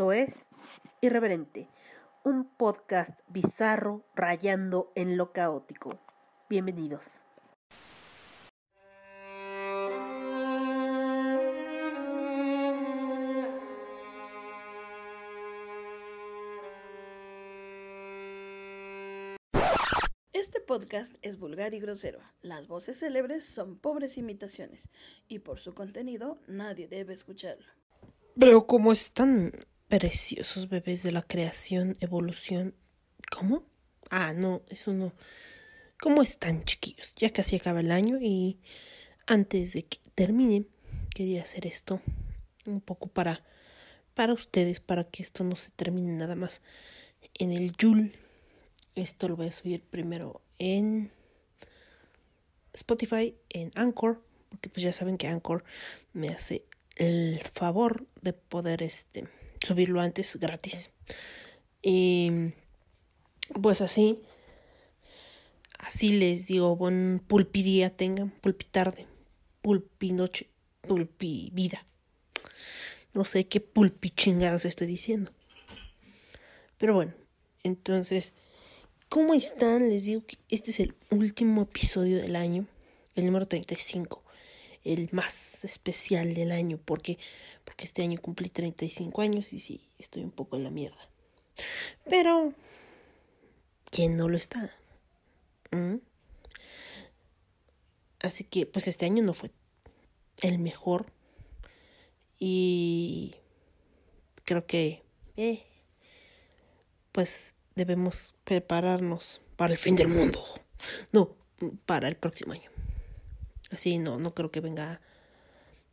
Esto es Irreverente, un podcast bizarro rayando en lo caótico. Bienvenidos. Este podcast es vulgar y grosero. Las voces célebres son pobres imitaciones y por su contenido nadie debe escucharlo. Pero como están preciosos bebés de la creación, evolución. ¿Cómo? Ah, no, eso no. ¿Cómo están, chiquillos? Ya casi acaba el año y antes de que termine, quería hacer esto un poco para para ustedes, para que esto no se termine nada más en el Yul. Esto lo voy a subir primero en Spotify, en Anchor, porque pues ya saben que Anchor me hace el favor de poder este subirlo antes gratis. Y pues así, así les digo, buen pulpidía tengan, pulpitarde, pulpinoche, pulpivida. No sé qué pulpi chingados estoy diciendo. Pero bueno, entonces, ¿cómo están? Les digo que este es el último episodio del año, el número 35 el más especial del año porque porque este año cumplí 35 años y sí, estoy un poco en la mierda. Pero ¿quién no lo está? ¿Mm? Así que pues este año no fue el mejor y creo que eh, pues debemos prepararnos para el fin del mundo. No, para el próximo año. Así no, no creo que venga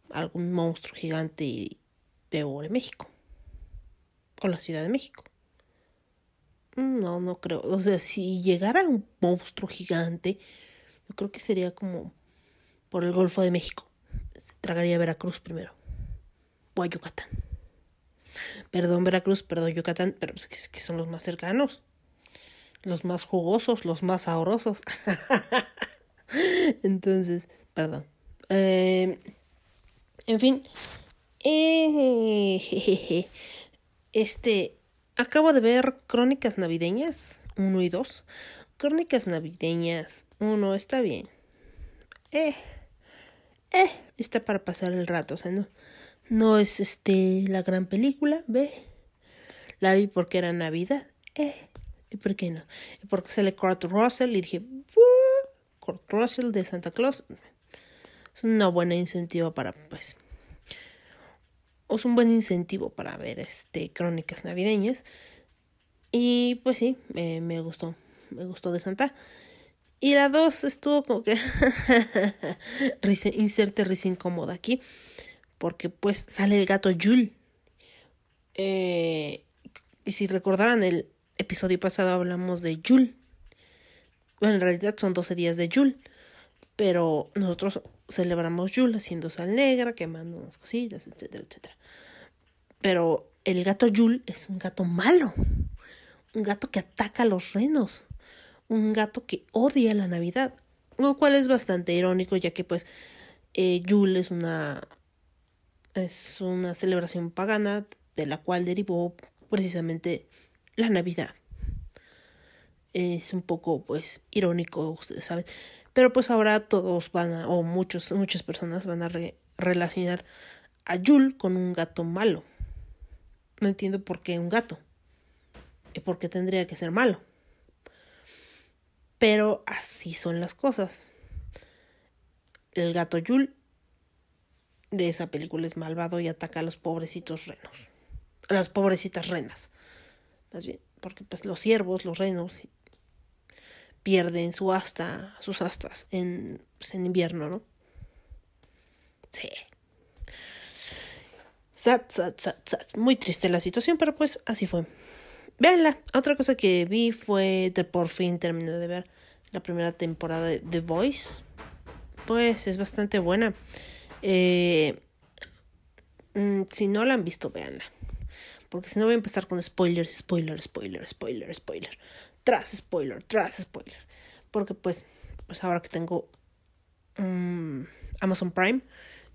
algún monstruo gigante y devore México. O la Ciudad de México. No, no creo. O sea, si llegara un monstruo gigante, yo creo que sería como por el Golfo de México. Se tragaría Veracruz primero. O a Yucatán. Perdón, Veracruz, perdón, Yucatán, pero es que son los más cercanos. Los más jugosos, los más sabrosos. Entonces, perdón. Eh, en fin. Eh, este. Acabo de ver Crónicas Navideñas 1 y 2. Crónicas Navideñas 1 está bien. Eh. Eh. Está para pasar el rato. O sea, no. No es este la gran película. Ve. La vi porque era Navidad. ¿Y por qué no? Porque sale Kurt Russell y dije. Kurt Russell de Santa Claus. Es una buena incentiva para, pues. Es un buen incentivo para ver este crónicas navideñas. Y pues sí, me, me gustó. Me gustó de Santa. Y la 2 estuvo como que. inserte risa incómoda aquí. Porque pues sale el gato Jul. Eh, y si recordarán el episodio pasado hablamos de Jul. Bueno, en realidad son 12 días de Yul. Pero nosotros celebramos Yul haciendo sal negra, quemando unas cositas, etcétera, etcétera. Pero el gato Yul es un gato malo. Un gato que ataca a los renos. Un gato que odia la Navidad. Lo cual es bastante irónico, ya que pues eh, es una. es una celebración pagana de la cual derivó precisamente la Navidad es un poco pues irónico, ustedes saben. Pero pues ahora todos van a, o muchos, muchas personas van a relacionar a Yul con un gato malo. No entiendo por qué un gato. Y por qué tendría que ser malo. Pero así son las cosas. El gato Yul de esa película es malvado y ataca a los pobrecitos renos. A las pobrecitas renas. Más bien, porque pues los ciervos, los renos pierden su asta, sus astas en, pues, en invierno, ¿no? Sí. Sat, sat, sat, sat. Muy triste la situación, pero pues así fue. Veanla. Otra cosa que vi fue de por fin terminé de ver la primera temporada de The Voice. Pues es bastante buena. Eh, mm, si no la han visto, véanla. Porque si no voy a empezar con spoilers, spoiler, spoiler, spoiler, spoiler tras spoiler, tras spoiler. Porque pues, pues ahora que tengo um, Amazon Prime,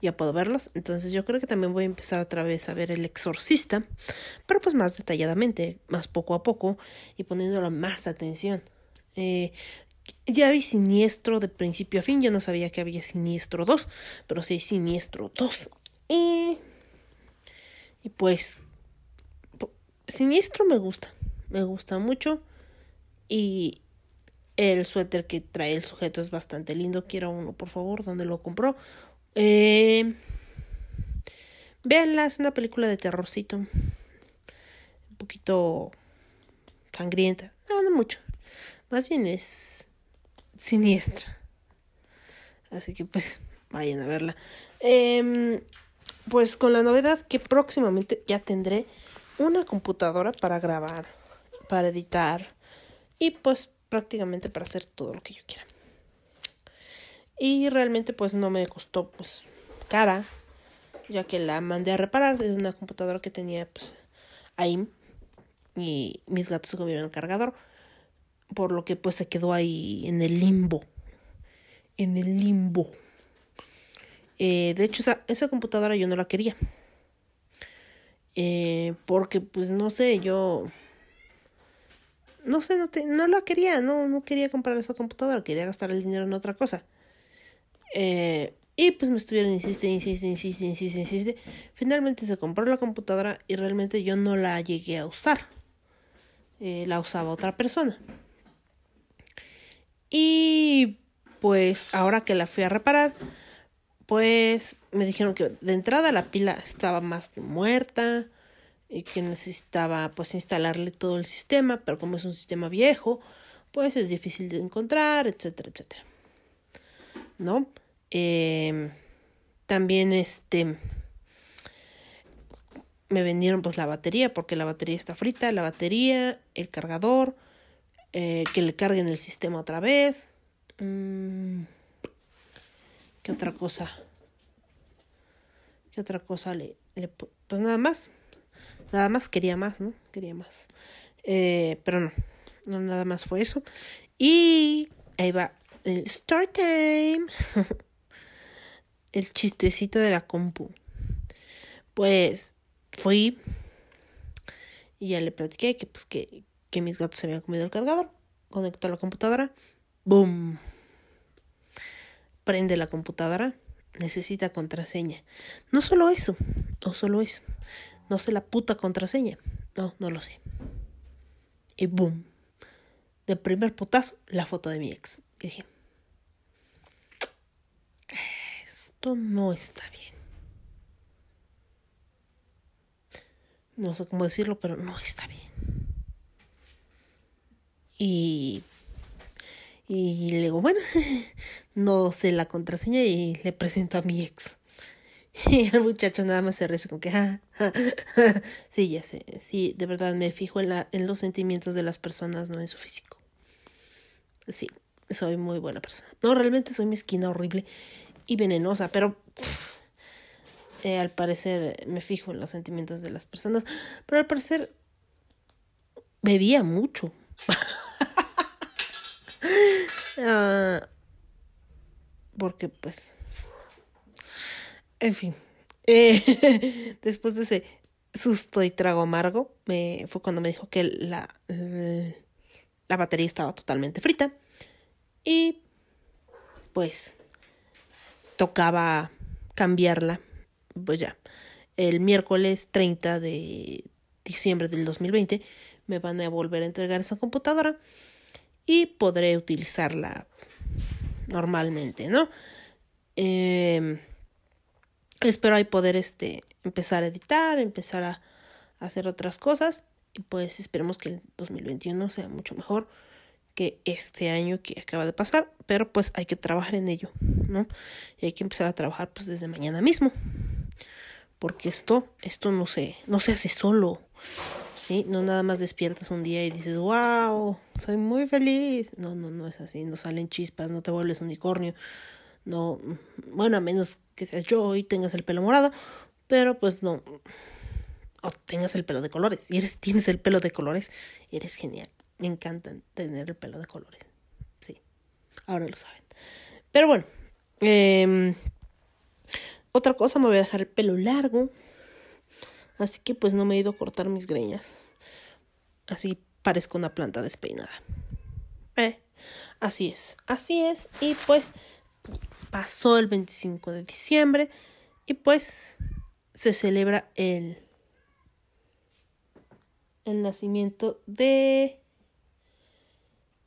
ya puedo verlos. Entonces yo creo que también voy a empezar otra vez a ver El Exorcista, pero pues más detalladamente, más poco a poco y poniéndole más atención. Eh, ya vi Siniestro de principio a fin, yo no sabía que había Siniestro 2, pero sí hay Siniestro 2. Y, y pues Siniestro me gusta, me gusta mucho y el suéter que trae el sujeto es bastante lindo. Quiero uno, por favor, ¿dónde lo compró? Eh, véanla, es una película de terrorcito. Un poquito sangrienta. No, no mucho. Más bien es siniestra. Así que pues vayan a verla. Eh, pues con la novedad que próximamente ya tendré una computadora para grabar, para editar y pues prácticamente para hacer todo lo que yo quiera. Y realmente pues no me costó pues cara, ya que la mandé a reparar desde una computadora que tenía pues ahí y mis gatos se comieron el cargador, por lo que pues se quedó ahí en el limbo, en el limbo. Eh, de hecho esa, esa computadora yo no la quería. Eh, porque pues no sé, yo no sé, no, te, no la quería, no, no quería comprar esa computadora, quería gastar el dinero en otra cosa. Eh, y pues me estuvieron insiste, insiste, insiste, insiste, insiste. Finalmente se compró la computadora y realmente yo no la llegué a usar. Eh, la usaba otra persona. Y pues ahora que la fui a reparar, pues me dijeron que de entrada la pila estaba más que muerta y que necesitaba pues instalarle todo el sistema, pero como es un sistema viejo, pues es difícil de encontrar, etcétera, etcétera. ¿No? Eh, también este me vendieron pues la batería porque la batería está frita, la batería, el cargador, eh, que le carguen el sistema otra vez. Mm, ¿Qué otra cosa? ¿Qué otra cosa le, le pues nada más? Nada más quería más, ¿no? Quería más. Eh, pero no, no, nada más fue eso. Y ahí va el start time. el chistecito de la compu. Pues fui y ya le platiqué que pues que, que mis gatos se habían comido el cargador. Conectó a la computadora. ¡Boom! Prende la computadora. Necesita contraseña. No solo eso, no solo eso. No sé la puta contraseña. No, no lo sé. Y boom. De primer putazo, la foto de mi ex. Y dije, esto no está bien. No sé cómo decirlo, pero no está bien. Y, y le digo, bueno, no sé la contraseña y le presento a mi ex. Y el muchacho nada más se ríe como que, ah, sí, ya sé, sí, de verdad me fijo en, la, en los sentimientos de las personas, no en su físico. Sí, soy muy buena persona. No, realmente soy mezquina, horrible y venenosa, pero eh, al parecer me fijo en los sentimientos de las personas, pero al parecer bebía mucho. Ah, porque pues en fin. Eh, después de ese susto y trago amargo, me, fue cuando me dijo que la, la batería estaba totalmente frita. Y pues tocaba cambiarla. Pues ya, el miércoles 30 de diciembre del 2020 me van a volver a entregar esa computadora y podré utilizarla normalmente, ¿no? Eh, espero ahí poder este, empezar a editar, empezar a, hacer otras cosas y pues esperemos que el 2021 sea mucho mejor que este año que acaba de pasar, pero pues hay que trabajar en ello, ¿no? Y hay que empezar a trabajar pues desde mañana mismo. Porque esto esto no se no se hace solo. ¿Sí? No nada más despiertas un día y dices, "Wow, soy muy feliz." No, no no es así, no salen chispas, no te vuelves unicornio. No, bueno, a menos que seas yo y tengas el pelo morado, pero pues no. O tengas el pelo de colores. Si eres, tienes el pelo de colores, eres genial. Me encanta tener el pelo de colores. Sí, ahora lo saben. Pero bueno, eh, Otra cosa, me voy a dejar el pelo largo. Así que pues no me he ido a cortar mis greñas. Así parezco una planta despeinada. Eh, así es, así es. Y pues pasó el 25 de diciembre y pues se celebra el, nacimiento de,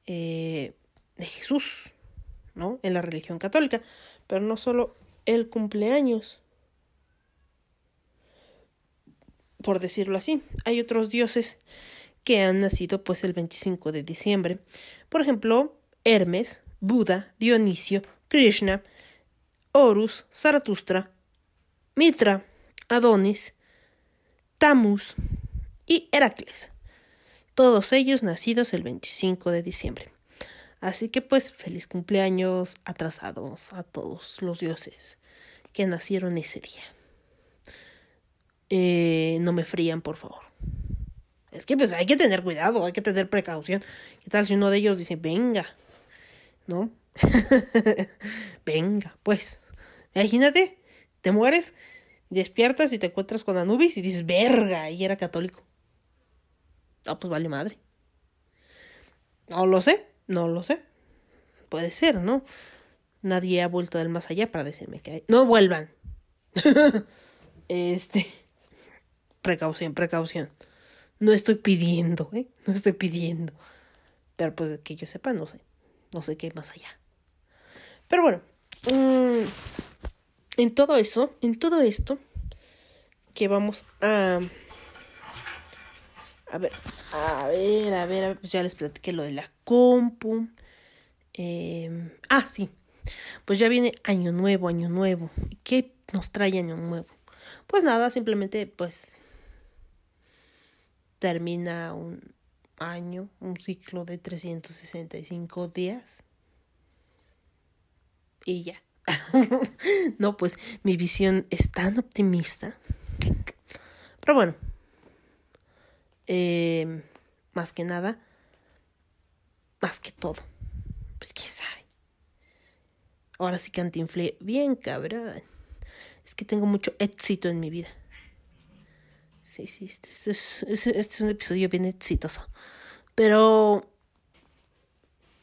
eh, de Jesús, ¿no? En la religión católica. Pero no solo el cumpleaños, por decirlo así. Hay otros dioses que han nacido pues el 25 de diciembre. Por ejemplo, Hermes, Buda, Dionisio, Krishna, Horus, Zaratustra, Mitra, Adonis, Tamus y Heracles. Todos ellos nacidos el 25 de diciembre. Así que pues feliz cumpleaños atrasados a todos los dioses que nacieron ese día. Eh, no me frían, por favor. Es que pues hay que tener cuidado, hay que tener precaución. ¿Qué tal si uno de ellos dice, venga? ¿No? venga, pues. Imagínate, te mueres, despiertas y te encuentras con Anubis y dices, verga, y era católico. Ah, pues vale madre. No lo sé, no lo sé. Puede ser, ¿no? Nadie ha vuelto del más allá para decirme que hay... No vuelvan. este... Precaución, precaución. No estoy pidiendo, ¿eh? No estoy pidiendo. Pero pues que yo sepa, no sé. No sé qué hay más allá. Pero bueno. Mm, en todo eso, en todo esto, que vamos a... A ver, a ver, a ver, pues ya les platiqué lo de la compu. Em, ah, sí. Pues ya viene año nuevo, año nuevo. ¿Qué nos trae año nuevo? Pues nada, simplemente pues termina un año, un ciclo de 365 días. Y ya. no, pues mi visión es tan optimista. Pero bueno, eh, más que nada, más que todo, pues quién sabe. Ahora sí que inflé bien cabrón. Es que tengo mucho éxito en mi vida. Sí, sí, este, es, este es un episodio bien exitoso. Pero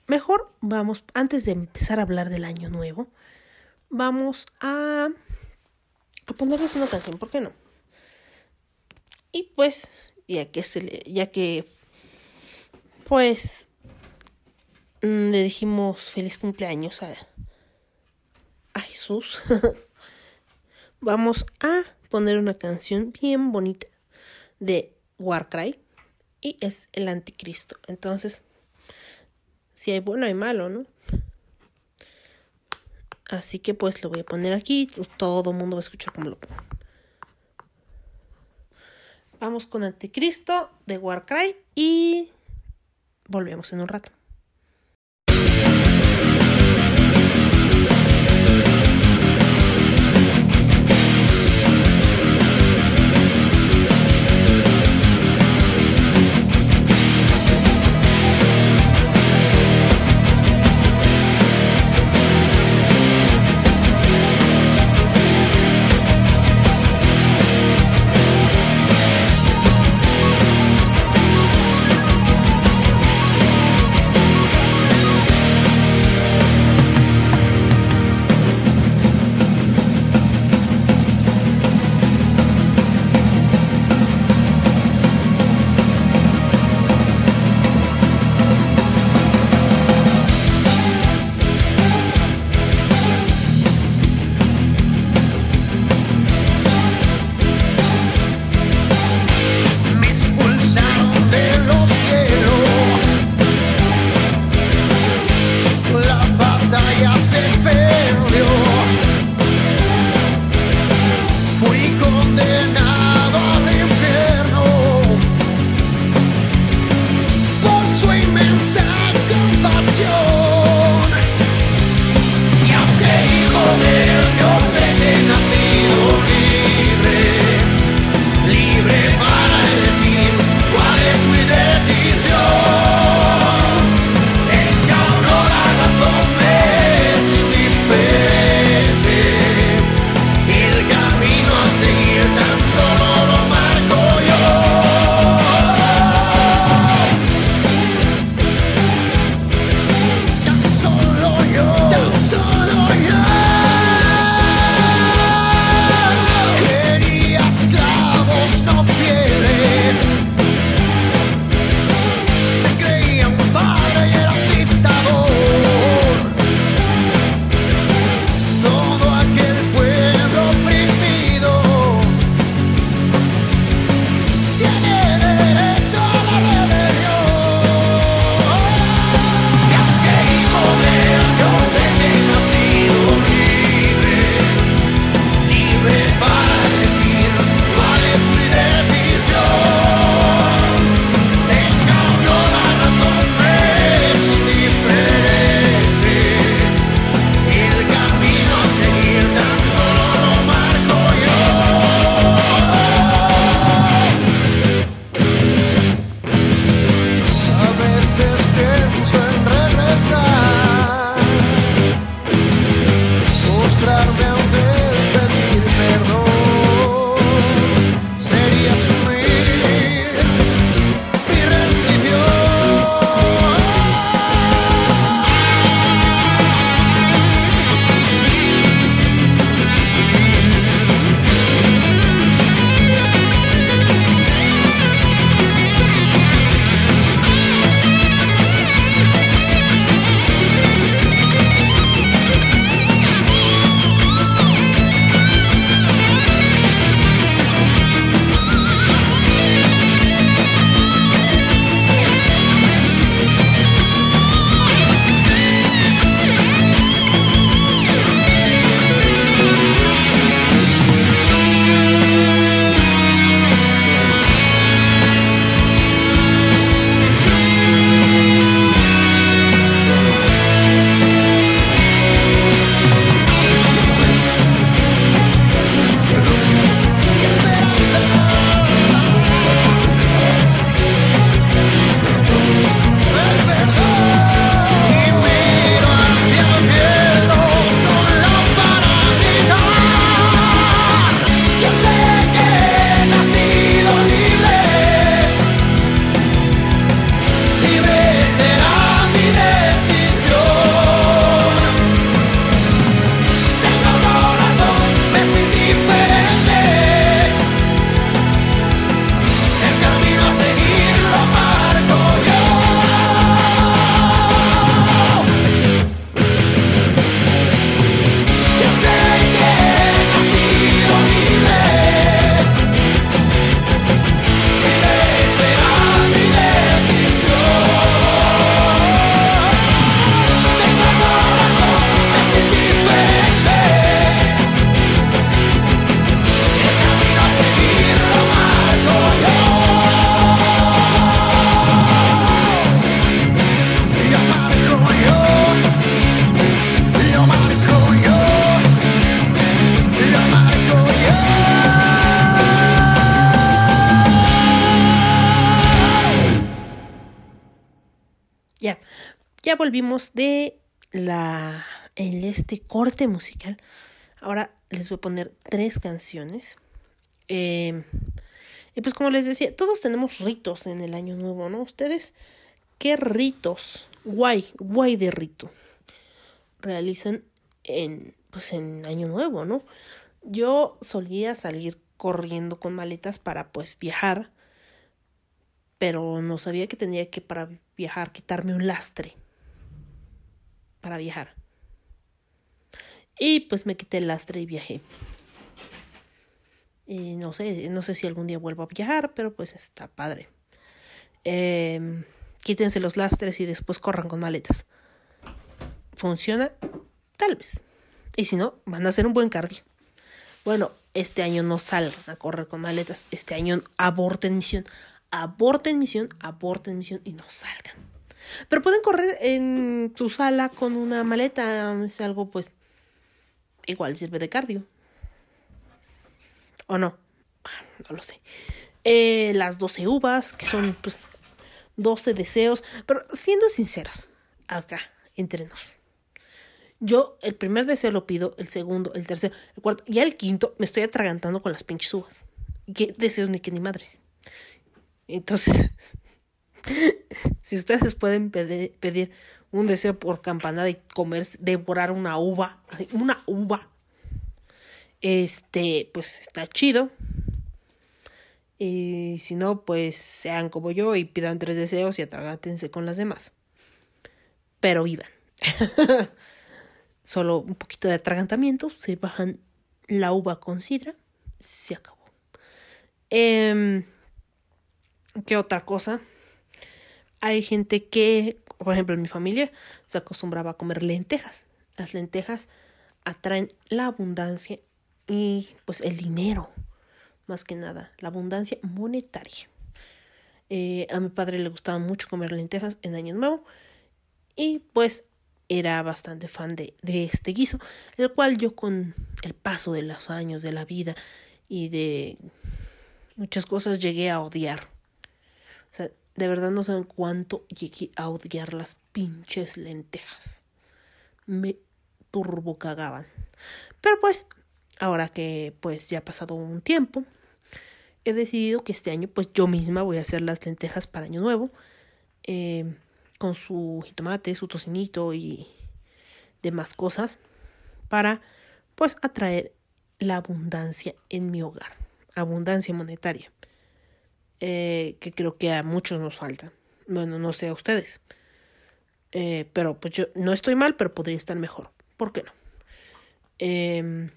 mejor vamos, antes de empezar a hablar del año nuevo, vamos a, a ponerles una canción, ¿por qué no? Y pues, ya que se le, ya que pues mm, le dijimos feliz cumpleaños a, a Jesús. vamos a poner una canción bien bonita de Warcry y es el anticristo. Entonces, si hay bueno hay malo, ¿no? Así que pues lo voy a poner aquí, todo el mundo va a escuchar cómo lo pongo. Vamos con Anticristo de Warcry y volvemos en un rato. Volvimos de la en este corte musical. Ahora les voy a poner tres canciones. Eh, y pues como les decía, todos tenemos ritos en el año nuevo, ¿no? Ustedes, ¿qué ritos? Guay, guay de rito. Realizan en, pues en año nuevo, ¿no? Yo solía salir corriendo con maletas para pues viajar, pero no sabía que tenía que para viajar quitarme un lastre para viajar. Y pues me quité el lastre y viajé. Y no sé, no sé si algún día vuelvo a viajar, pero pues está padre. Em, quítense los lastres y después corran con maletas. ¿Funciona? Tal vez. Y si no, van a hacer un buen cardio. Bueno, este año no salgan a correr con maletas. Este año aborten misión. Aborten misión, aborten misión y no salgan. Pero pueden correr en su sala con una maleta. Es algo pues igual sirve de cardio. ¿O no? No lo sé. Eh, las 12 uvas, que son pues 12 deseos. Pero siendo sinceros, acá, entre nos. Yo el primer deseo lo pido, el segundo, el tercero, el cuarto, y el quinto me estoy atragantando con las pinches uvas. ¿Qué deseos ni que ni madres? Entonces, si ustedes pueden pedir un deseo por campanada y comer, devorar una uva, una uva, este, pues está chido. Y si no, pues sean como yo y pidan tres deseos y atragátense con las demás. Pero vivan. Solo un poquito de atragantamiento, se bajan la uva con sidra, se acabó. Eh, ¿Qué otra cosa? Hay gente que por ejemplo, en mi familia se acostumbraba a comer lentejas. Las lentejas atraen la abundancia y pues el dinero, más que nada, la abundancia monetaria. Eh, a mi padre le gustaba mucho comer lentejas en Año Nuevo y pues era bastante fan de, de este guiso, el cual yo con el paso de los años de la vida y de muchas cosas llegué a odiar. O sea, de verdad no saben cuánto llegué a odiar las pinches lentejas. Me turbo cagaban. Pero pues, ahora que pues ya ha pasado un tiempo, he decidido que este año pues yo misma voy a hacer las lentejas para año nuevo. Eh, con su jitomate, su tocinito y demás cosas. Para pues atraer la abundancia en mi hogar. Abundancia monetaria. Eh, que creo que a muchos nos falta. Bueno, no sé a ustedes. Eh, pero pues yo no estoy mal, pero podría estar mejor. ¿Por qué no? Eh,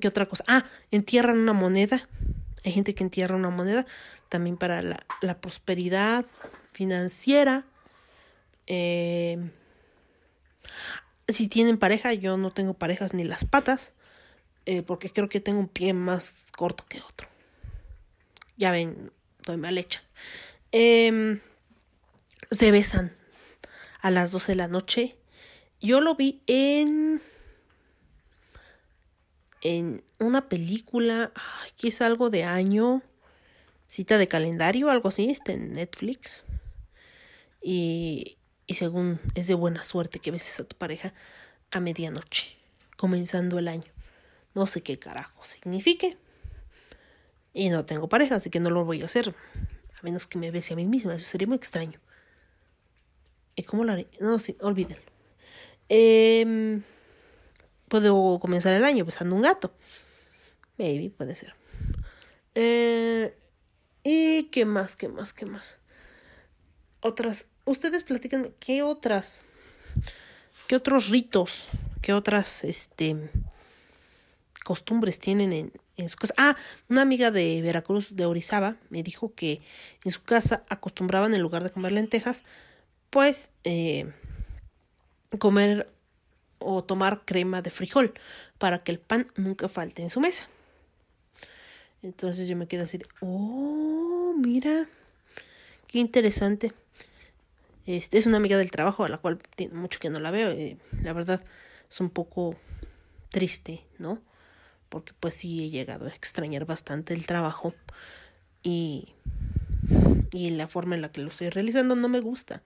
¿Qué otra cosa? Ah, entierran una moneda. Hay gente que entierra una moneda también para la, prosperidad financiera. Eh, si tienen pareja, yo no tengo parejas ni las patas, eh, porque creo que tengo un pie más corto que otro. Ya ven, estoy mal hecha. Em, se besan a las 12 de la noche. Yo lo vi en. En una película. Aquí es algo de año. Cita de calendario, algo así. Está en Netflix. Y, y según es de buena suerte que beses a tu pareja a medianoche. Comenzando el año. No sé qué carajo signifique. Y no tengo pareja, así que no lo voy a hacer. A menos que me bese a mí misma. Eso sería muy extraño. ¿Y cómo lo haré? No, sí, olvídenlo. Eh, Puedo comenzar el año besando un gato. Maybe, puede ser. Eh, ¿Y qué más? ¿Qué más? ¿Qué más? Otras. Ustedes platican qué otras. ¿Qué otros ritos? ¿Qué otras este, costumbres tienen en, en su casa. Ah, una amiga de Veracruz, de Orizaba, me dijo que en su casa acostumbraban, en lugar de comer lentejas, pues eh, comer o tomar crema de frijol para que el pan nunca falte en su mesa. Entonces yo me quedo así de, oh, mira, qué interesante. Este, es una amiga del trabajo a la cual tiene mucho que no la veo y la verdad es un poco triste, ¿no? Porque pues sí he llegado a extrañar bastante el trabajo y, y la forma en la que lo estoy realizando no me gusta.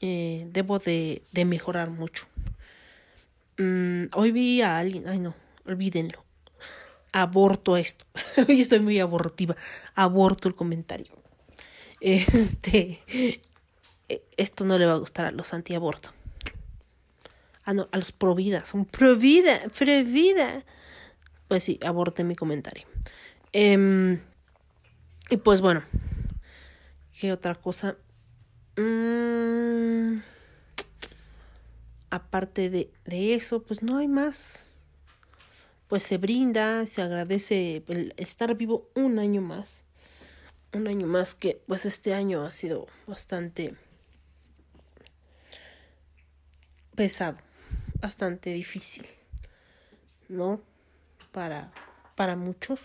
eh, debo de, de mejorar mucho. Mm, hoy vi a alguien, ay no, olvídenlo. Aborto esto. hoy estoy muy abortiva. Aborto el comentario. Este, esto no le va a gustar a los antiaborto. Ah, no, a los provida. Son provida, provida. Pues sí, aborté mi comentario. Em, y pues bueno, ¿qué otra cosa? Mm, aparte de, de, eso, pues no hay más. Pues se brinda, se agradece el estar vivo un año más. Un año más que pues este año ha sido bastante pesado, bastante difícil, ¿no? Para, para muchos.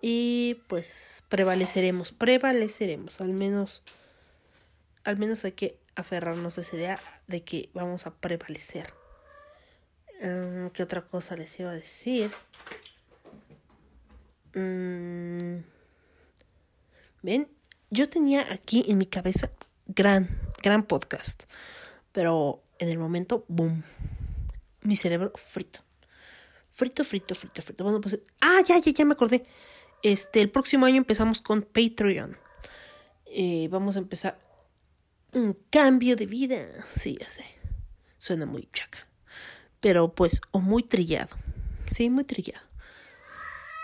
Y pues prevaleceremos, prevaleceremos, al menos, al menos hay que aferrarnos a esa idea de que vamos a prevalecer. Um, ¿Qué otra cosa les iba a decir? Um, Ven, yo tenía aquí en mi cabeza gran, gran podcast. Pero en el momento, boom. Mi cerebro frito. Frito, frito, frito, frito. Bueno, pues. Ah, ya, ya, ya me acordé. Este, el próximo año empezamos con Patreon. Eh, vamos a empezar un cambio de vida. Sí, ya sé. Suena muy chaca. Pero pues, o muy trillado. Sí, muy trillado.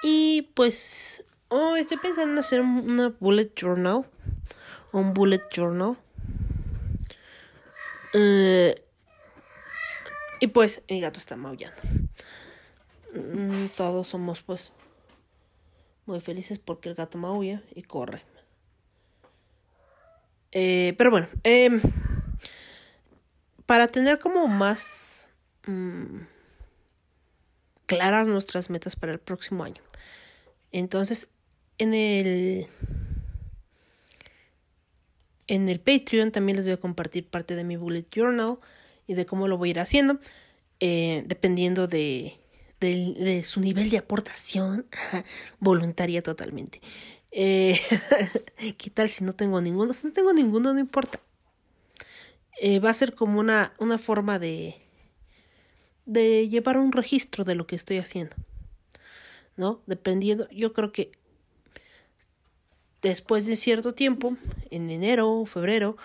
Y pues, oh, estoy pensando en hacer una bullet journal. Un bullet journal eh, y pues mi gato está maullando. Mm, todos somos pues muy felices porque el gato maulla y corre. Eh, pero bueno, em, para tener como más mm, claras nuestras metas para el próximo año. Entonces, en el en el Patreon también les voy a compartir parte de mi bullet journal y de cómo lo voy a ir haciendo, eh, dependiendo de, su nivel de aportación voluntaria totalmente. Eh, ¿Qué tal si no tengo ninguno? Si no tengo ninguno, no importa. Eh, va a ser como una, una forma de, de llevar un registro de lo que estoy haciendo. ¿No? Dependiendo, yo creo que después de cierto tiempo, en enero o febrero,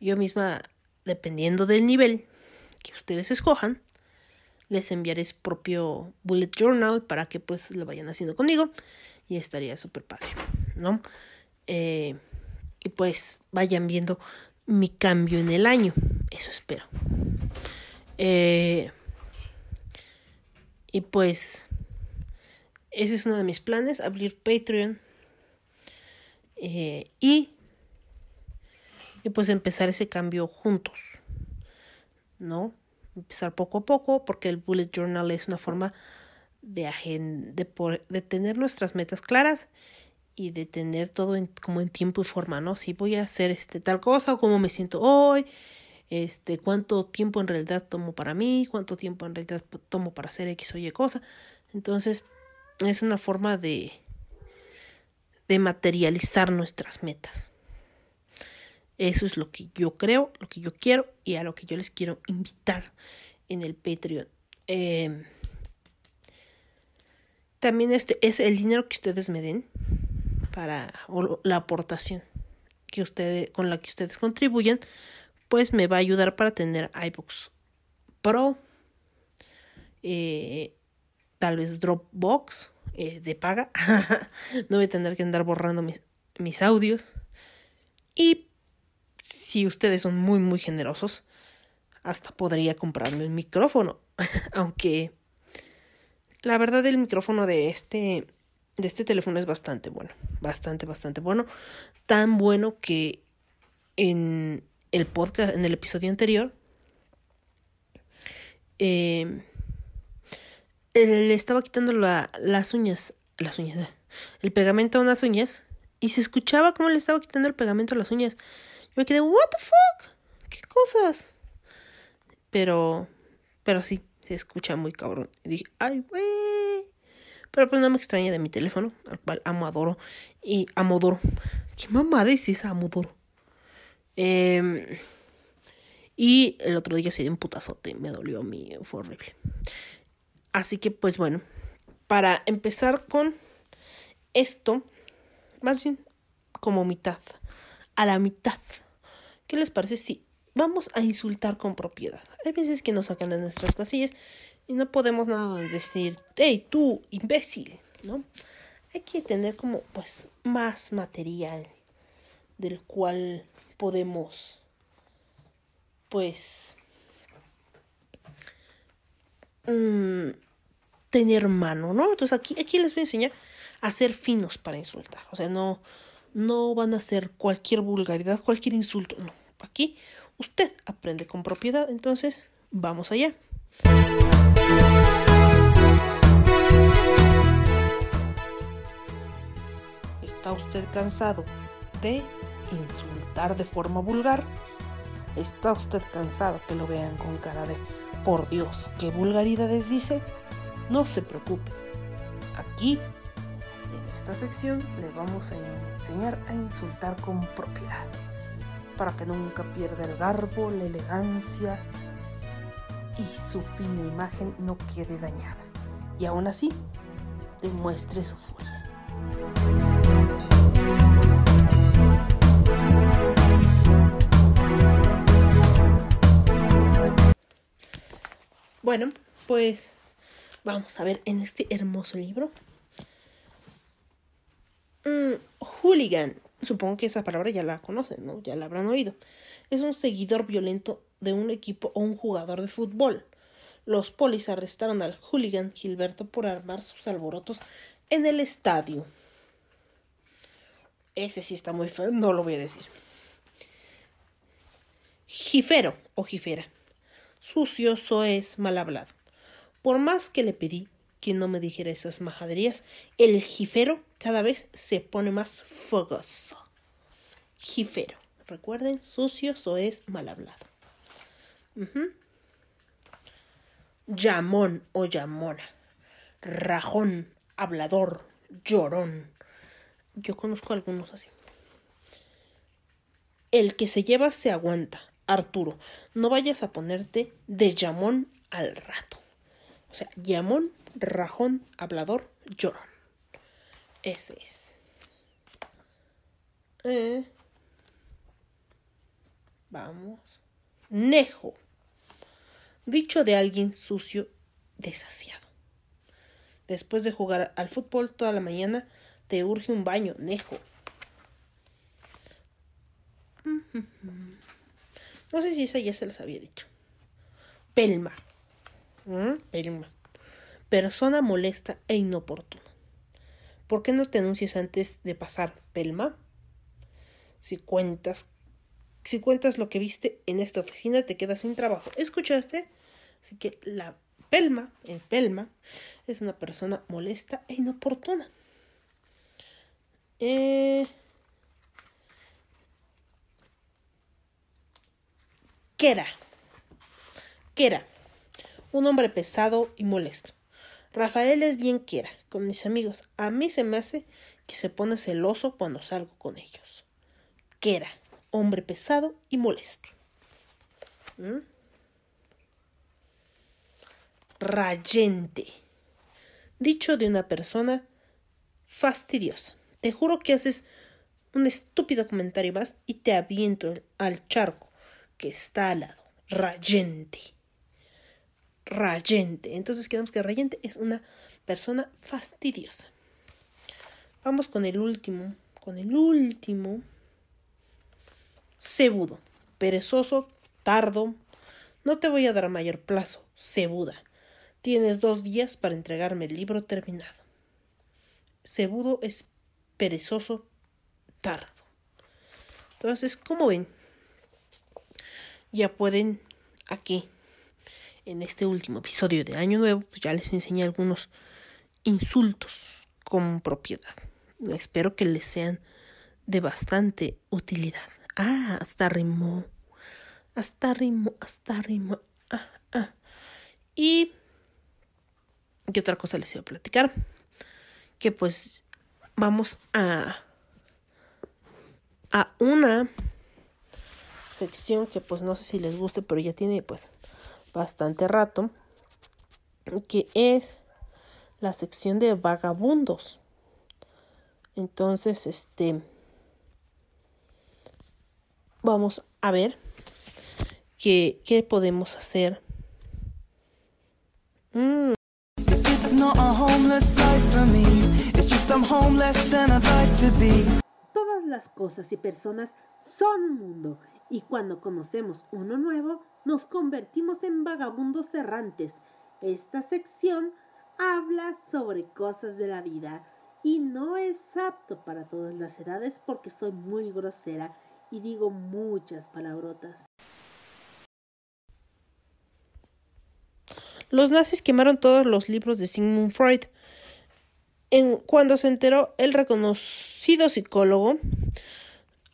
yo misma, dependiendo del nivel que ustedes escojan, les enviaré su propio bullet journal para que pues lo vayan haciendo conmigo y estaría súper padre, ¿no? Eh, y pues vayan viendo mi cambio en el año, eso espero. Eh, y pues ese es uno de mis planes, abrir Patreon eh, y, y pues empezar ese cambio juntos, ¿no? Empezar poco a poco porque el bullet journal es una forma de, de, de tener nuestras metas claras y de tener todo en, como en tiempo y forma, ¿no? Si voy a hacer este tal cosa o cómo me siento hoy, este, cuánto tiempo en realidad tomo para mí, cuánto tiempo en realidad tomo para hacer X o Y cosa. Entonces, es una forma de, de materializar nuestras metas. Eso es lo que yo creo, lo que yo quiero y a lo que yo les quiero invitar en el Patreon. Em, también este es el dinero que ustedes me den para la aportación que ustedes con la que ustedes contribuyen, pues me va a ayudar para tener iBooks Pro, eh, tal vez Dropbox eh, de paga. no voy a tener que andar borrando mis, mis audios. Y si ustedes son muy, muy generosos, hasta podría comprarme un micrófono. Aunque la verdad el micrófono de este, de este teléfono es bastante bueno. Bastante, bastante bueno. Tan bueno que en el podcast, en el episodio anterior, eh, le estaba quitando las uñas, las uñas, el pegamento a unas uñas y se escuchaba cómo le estaba quitando el pegamento a las uñas. Me quedé, what the fuck, qué cosas. Pero, pero sí, se escucha muy cabrón. Y dije, ay, güey. Pero pues no me extraña de mi teléfono, al cual amo, adoro. Y amodoro. ¿Qué mamada es esa amodoro? Em, y el otro día se dio un putazote, me dolió a mí, fue horrible. Así que pues bueno, para empezar con esto, más bien como mitad, a la mitad. ¿Qué les parece si vamos a insultar con propiedad? Hay veces que nos sacan de nuestras casillas y no podemos nada más decir, hey, tú, imbécil, ¿no? Hay que tener como, pues, más material del cual podemos, pues, mm, tener mano, ¿no? Entonces aquí, aquí les voy a enseñar a ser finos para insultar. O sea, no, no van a ser cualquier vulgaridad, cualquier insulto, no. Aquí usted aprende con propiedad, entonces vamos allá. ¿Está usted cansado de insultar de forma vulgar? ¿Está usted cansado que lo vean con cara de, por Dios, qué vulgaridades dice? No se preocupe. Aquí, esta sección, le vamos a enseñar a insultar con propiedad. Para que nunca pierda el garbo, la elegancia y su fina imagen no quede dañada. Y aún así, demuestre su furia. Bueno, pues vamos a ver en este hermoso libro. Mm, hooligan, supongo que esa palabra ya la conocen, ¿no? Ya la habrán oído. Es un seguidor violento de un equipo o un jugador de fútbol. Los polis arrestaron al hooligan Gilberto por armar sus alborotos en el estadio. Ese sí está muy feo, no lo voy a decir. Jifero o jifera sucio, soez, mal hablado. Por más que le pedí que no me dijera esas majaderías, el jifero cada vez se pone más fogoso. Jifero. Recuerden, sucio, soez, mal hablado. Llamón o llamona. Rajón, hablador, llorón. Yo conozco algunos así. El que se lleva se aguanta. Arturo, no vayas a ponerte de llamón al rato. O sea, llamón, rajón, hablador, llorón. Ese es. Eh. Vamos. Nejo. Dicho de alguien sucio, desasiado. Después de jugar al fútbol toda la mañana, te urge un baño, Nejo. No sé si esa ya se las había dicho. Pelma. ¿Mm? Pelma. Persona molesta e inoportuna. ¿Por qué no te anuncias antes de pasar, Pelma? Si cuentas, si cuentas lo que viste en esta oficina, te quedas sin trabajo. ¿Escuchaste? Así que la Pelma, el Pelma, es una persona molesta e inoportuna. Eh. Kera. Kera. Un hombre pesado y molesto. Rafael es bien Kera, con mis amigos. A mí se me hace que se pone celoso cuando salgo con ellos. Kera. Hombre pesado y molesto. ¿Mm? Rayente. Dicho de una persona fastidiosa. Te juro que haces un estúpido comentario más y te aviento al charco que está al lado. Rayente. Rayente. Entonces quedamos que Rayente es una persona fastidiosa. Vamos con el último. Con el último. Cebudo. Perezoso, tardo. No te voy a dar mayor plazo. Cebuda. Tienes dos días para entregarme el libro terminado. Cebudo es perezoso, tardo. Entonces, ¿cómo ven? ya pueden aquí en este último episodio de Año Nuevo, pues ya les enseñé algunos insultos con propiedad. Espero que les sean de bastante utilidad. Ah, hasta rimó. Hasta rimó, hasta rimó. Ah, ah. Y qué otra cosa les iba a platicar. Que pues vamos a a una sección que pues no sé si les guste, pero ya tiene pues bastante rato, que es la sección de vagabundos. Entonces, este, vamos a ver qué, qué podemos hacer. Mm. Todas las cosas y personas son un mundo y cuando conocemos uno nuevo nos convertimos en vagabundos errantes. Esta sección habla sobre cosas de la vida y no es apto para todas las edades porque soy muy grosera y digo muchas palabrotas. Los nazis quemaron todos los libros de Sigmund Freud. Cuando se enteró, el reconocido psicólogo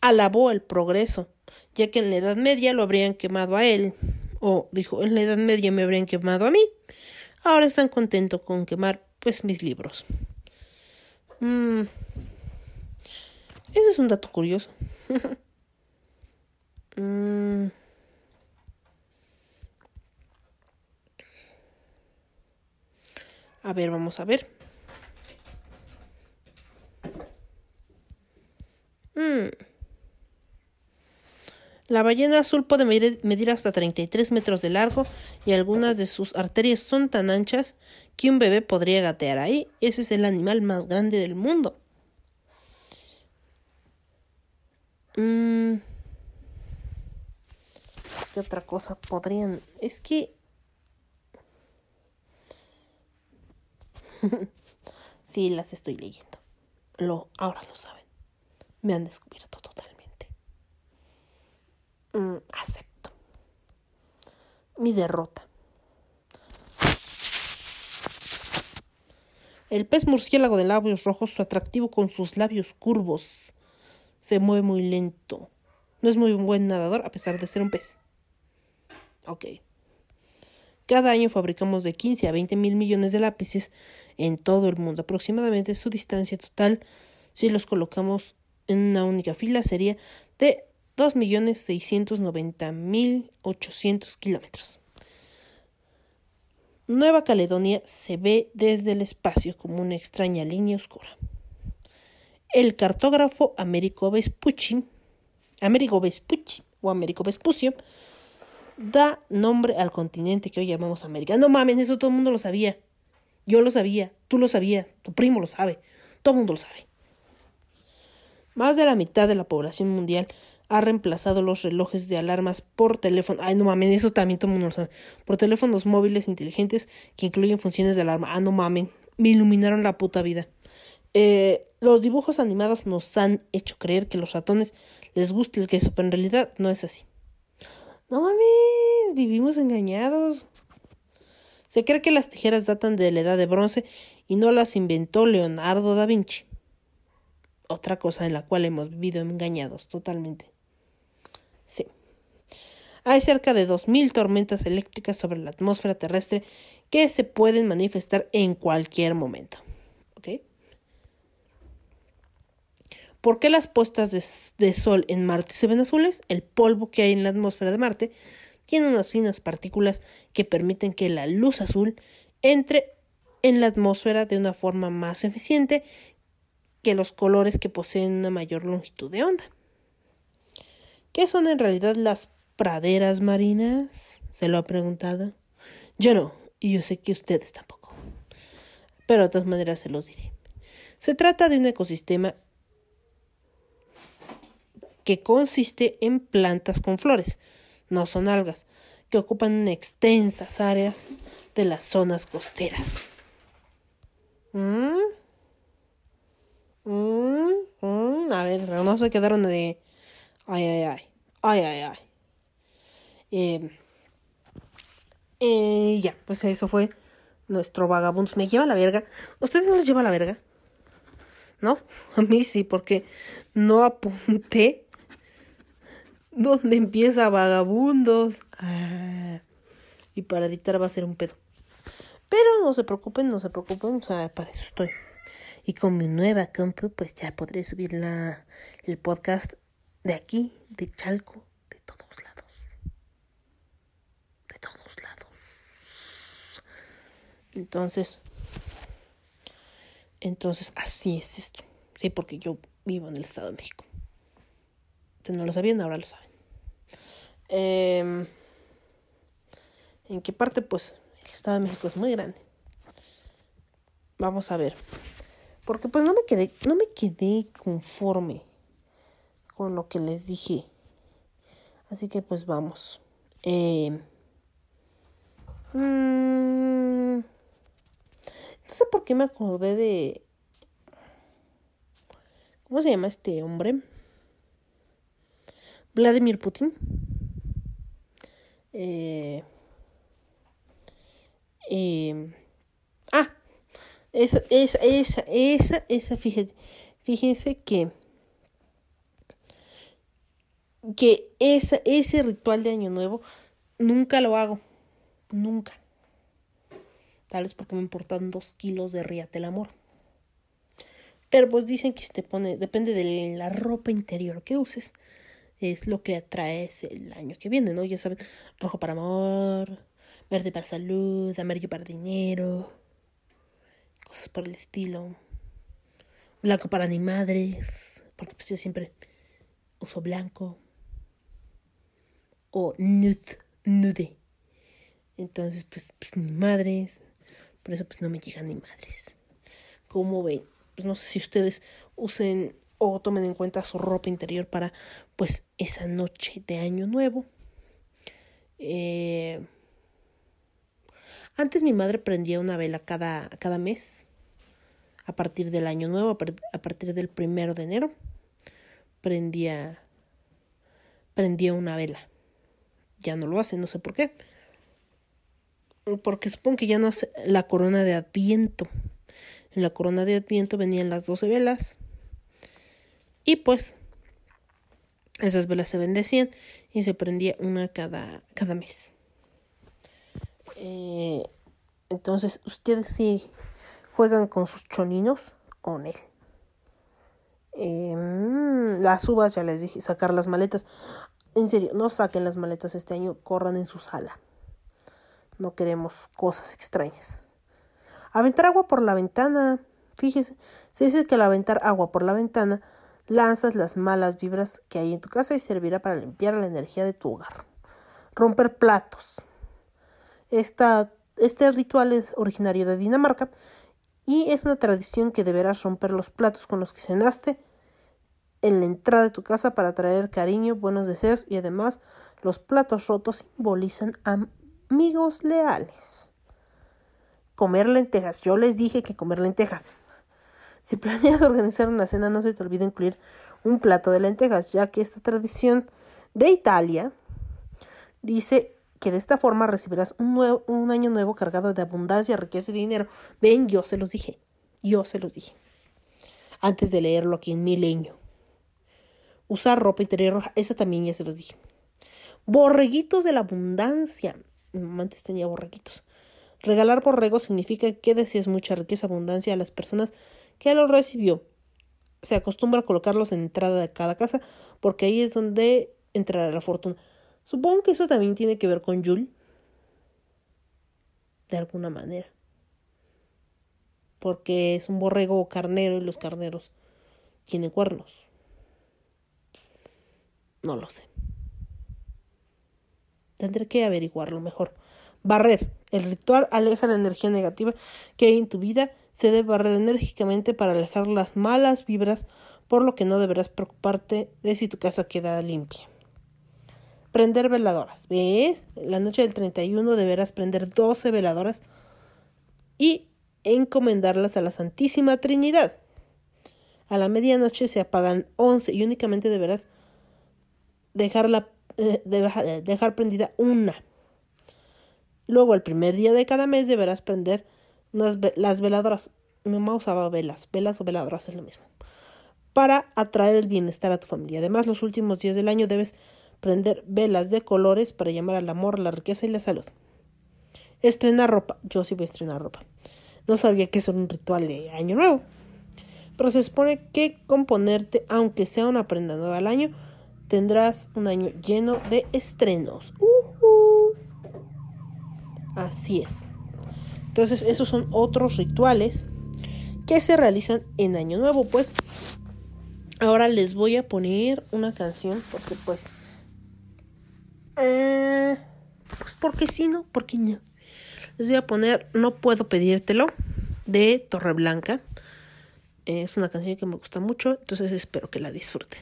alabó el progreso, ya que en la Edad Media lo habrían quemado a él, o dijo, en la Edad Media me habrían quemado a mí. Ahora están contentos con quemar, pues, mis libros. Mm. Ese es un dato curioso. mm. A ver, vamos a ver. Mm. La ballena azul puede medir, hasta 33 metros de largo y algunas de sus arterias son tan anchas que un bebé podría gatear ahí. Ese es el animal más grande del mundo. Mm. ¿Qué otra cosa podrían? Es que sí, las estoy leyendo. Lo, ahora lo saben. Me han descubierto totalmente. Mm, acepto. Mi derrota. El pez murciélago de labios rojos, su atractivo con sus labios curvos, se mueve muy lento. No es muy buen nadador a pesar de ser un pez. Ok. Cada año fabricamos de 15 a 20 mil millones de lápices en todo el mundo. Aproximadamente su distancia total, si los colocamos en una única fila, sería de 2.690.800 kilómetros. Nueva Caledonia se ve desde el espacio como una extraña línea oscura. El cartógrafo Américo Vespucci, Américo Vespucci o Américo Vespucio da nombre al continente que hoy llamamos América. No mames, eso todo el mundo lo sabía. Yo lo sabía, tú lo sabías, tu primo lo sabe, todo el mundo lo sabe. Más de la mitad de la población mundial ha reemplazado los relojes de alarmas por teléfono. Ay, no mames, eso también todo el mundo lo sabe. Por teléfonos móviles inteligentes que incluyen funciones de alarma. Ah, no mames, me iluminaron la puta vida. Eh, los dibujos animados nos han hecho creer que los ratones les gusta el queso, pero en realidad no es así. No mames, vivimos engañados. Se cree que las tijeras datan de la edad de bronce y no las inventó Leonardo da Vinci. Otra cosa en la cual hemos vivido engañados totalmente. Sí. Hay cerca de 2.000 tormentas eléctricas sobre la atmósfera terrestre que se pueden manifestar en cualquier momento. ¿Ok? ¿Por qué las puestas de, sol en Marte se ven azules? El polvo que hay en la atmósfera de Marte tiene unas finas partículas que permiten que la luz azul entre en la atmósfera de una forma más eficiente que los colores que poseen una mayor longitud de onda. ¿Qué son en realidad las praderas marinas? ¿Se lo ha preguntado? Yo no, y yo sé que ustedes tampoco. Pero de todas maneras se los diré. Se trata de un ecosistema que consiste en plantas con flores, no son algas, que ocupan extensas áreas de las zonas costeras. ¿Mm? ¿Mm? ¿Mm? A ver, no se quedaron de... Ay, ay, ay. Ay, ay, ay. Eh, eh, ya, pues eso fue nuestro vagabundo. Me lleva la verga. ¿Ustedes no les lleva la verga? ¿No? A mí sí, porque no apunté ¿Dónde empieza vagabundos? Ah, y para editar va a ser un pedo. Pero no se preocupen, no se preocupen, o sea, para eso estoy. Y con mi nueva compu, pues ya podré subir la, el podcast de aquí, de Chalco, de todos lados. De todos lados. Entonces, entonces así es esto. Sí, porque yo vivo en el Estado de México. Si no lo sabían, ahora lo saben. Em, ¿En qué parte? Pues el Estado de México es muy grande. Vamos a ver. Porque pues no me quedé, no me quedé conforme con lo que les dije. Así que pues vamos. Eh, no sé por qué me acordé de... ¿Cómo se llama este hombre? Vladimir Putin. Eh, eh, ah, esa, esa, esa, esa, esa, fíjense que que esa, ese ritual de Año Nuevo nunca lo hago. Nunca. Tal vez porque me importan dos kilos de ríate el amor. Pero pues dicen que te pone, depende de la ropa interior que uses, es lo que atraes el año que viene, ¿no? Ya saben, rojo para amor, verde para salud, amarillo para dinero, cosas por el estilo. Blanco para ni madres, porque pues yo siempre uso blanco. O nude, nude. Entonces, pues, pues ni madres. Por eso pues no me llegan ni madres. Como ven, pues no sé si ustedes usen o tomen en cuenta su ropa interior para pues esa noche de año nuevo. Eh, antes mi madre prendía una vela cada, cada mes. A partir del año nuevo, a partir del primero de enero, prendía, prendía una vela. Ya no lo hace, no sé por qué porque supongo que ya no es la corona de Adviento. En la corona de Adviento venían las 12 velas. Y pues esas velas se bendecían y se prendía una cada, cada mes. Eh, entonces, ustedes sí juegan con sus choninos o no. Eh, las uvas, ya les dije, sacar las maletas. En serio, no saquen las maletas este año, corran en su sala. No queremos cosas extrañas. Aventar agua por la ventana. Fíjese, se dice que al aventar agua por la ventana lanzas las malas vibras que hay en tu casa y servirá para limpiar la energía de tu hogar. Romper platos. Este ritual es originario de Dinamarca y es una tradición que deberás romper los platos con los que cenaste en la entrada de tu casa para traer cariño, buenos deseos y además los platos rotos simbolizan amigos leales. Comer lentejas. Yo les dije que comer lentejas. Si planeas organizar una cena, no se te olvide incluir un plato de lentejas, ya que esta tradición de Italia dice que de esta forma recibirás un, nuevo, un año nuevo cargado de abundancia, riqueza y dinero. Ven, yo se los dije. Yo se los dije. Antes de leerlo aquí en Milenio. Usar ropa interior roja, esa también ya se los dije. Borreguitos de la abundancia antes tenía borreguitos. Regalar borregos significa que deseas mucha riqueza, abundancia a las personas que los recibió. Se acostumbra a colocarlos en entrada de cada casa porque ahí es donde entrará la fortuna. Supongo que eso también tiene que ver con Yul. De alguna manera. Porque es un borrego carnero y los carneros tienen cuernos. No lo sé. Tendré que averiguarlo mejor. Barrer. El ritual aleja la energía negativa que hay en tu vida. Se debe barrer enérgicamente para alejar las malas vibras, por lo que no deberás preocuparte de si tu casa queda limpia. Prender veladoras. ¿Ves? La noche del 31 deberás prender 12 veladoras y encomendarlas a la Santísima Trinidad. A la medianoche se apagan 11 y únicamente deberás dejarla eh, de dejar prendida una. Luego, el primer día de cada mes deberás prender las veladoras. Mi mamá usaba velas, velas o veladoras es lo mismo. Para atraer el bienestar a tu familia. Además, los últimos días del año debes prender velas de colores para llamar al amor, la riqueza y la salud. Estrenar ropa. Yo sí voy a estrenar ropa. No sabía que eso era un ritual de año nuevo. Pero se supone que componerte, aunque sea una prenda nueva al año, tendrás un año lleno de estrenos. Así es. Entonces esos son otros rituales que se realizan en Año Nuevo. Pues ahora les voy a poner una canción porque pues... Eh, pues porque sí, ¿no? Porque no. Les voy a poner No puedo pedírtelo de Torreblanca. Es una canción que me gusta mucho, entonces espero que la disfruten.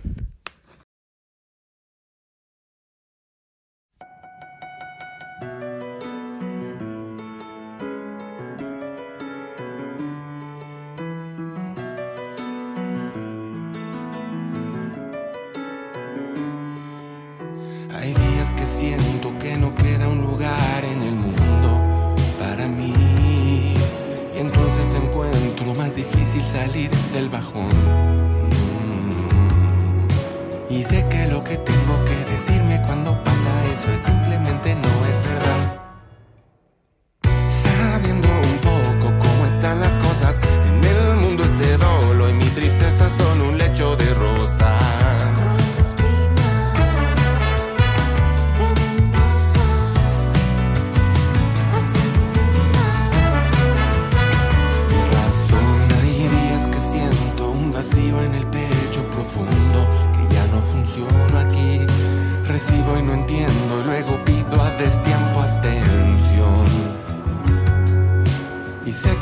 Del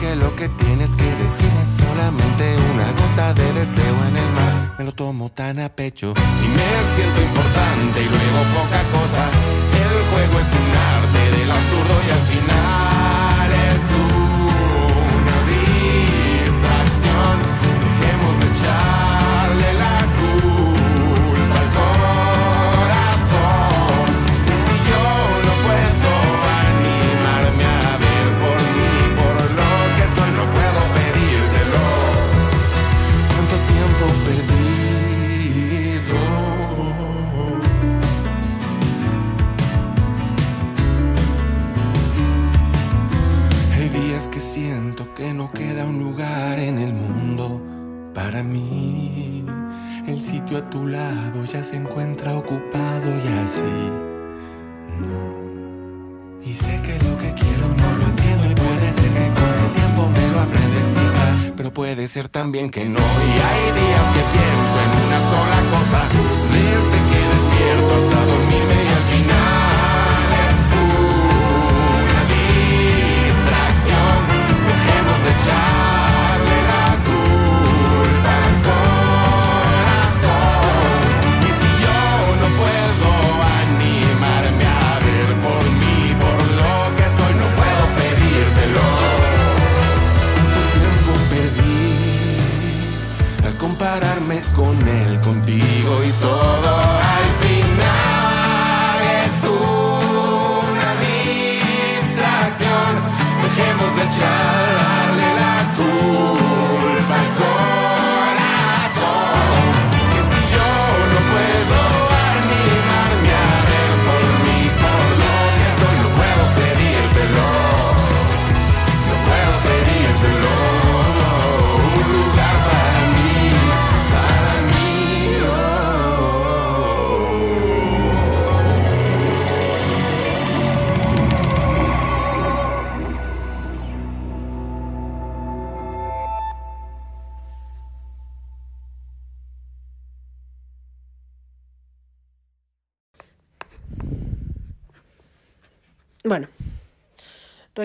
que lo que tienes que decir es solamente una gota de deseo en el mar. Me lo tomo tan a pecho y me siento importante y luego poca cosa. El juego es un arte del absurdo y al final que no.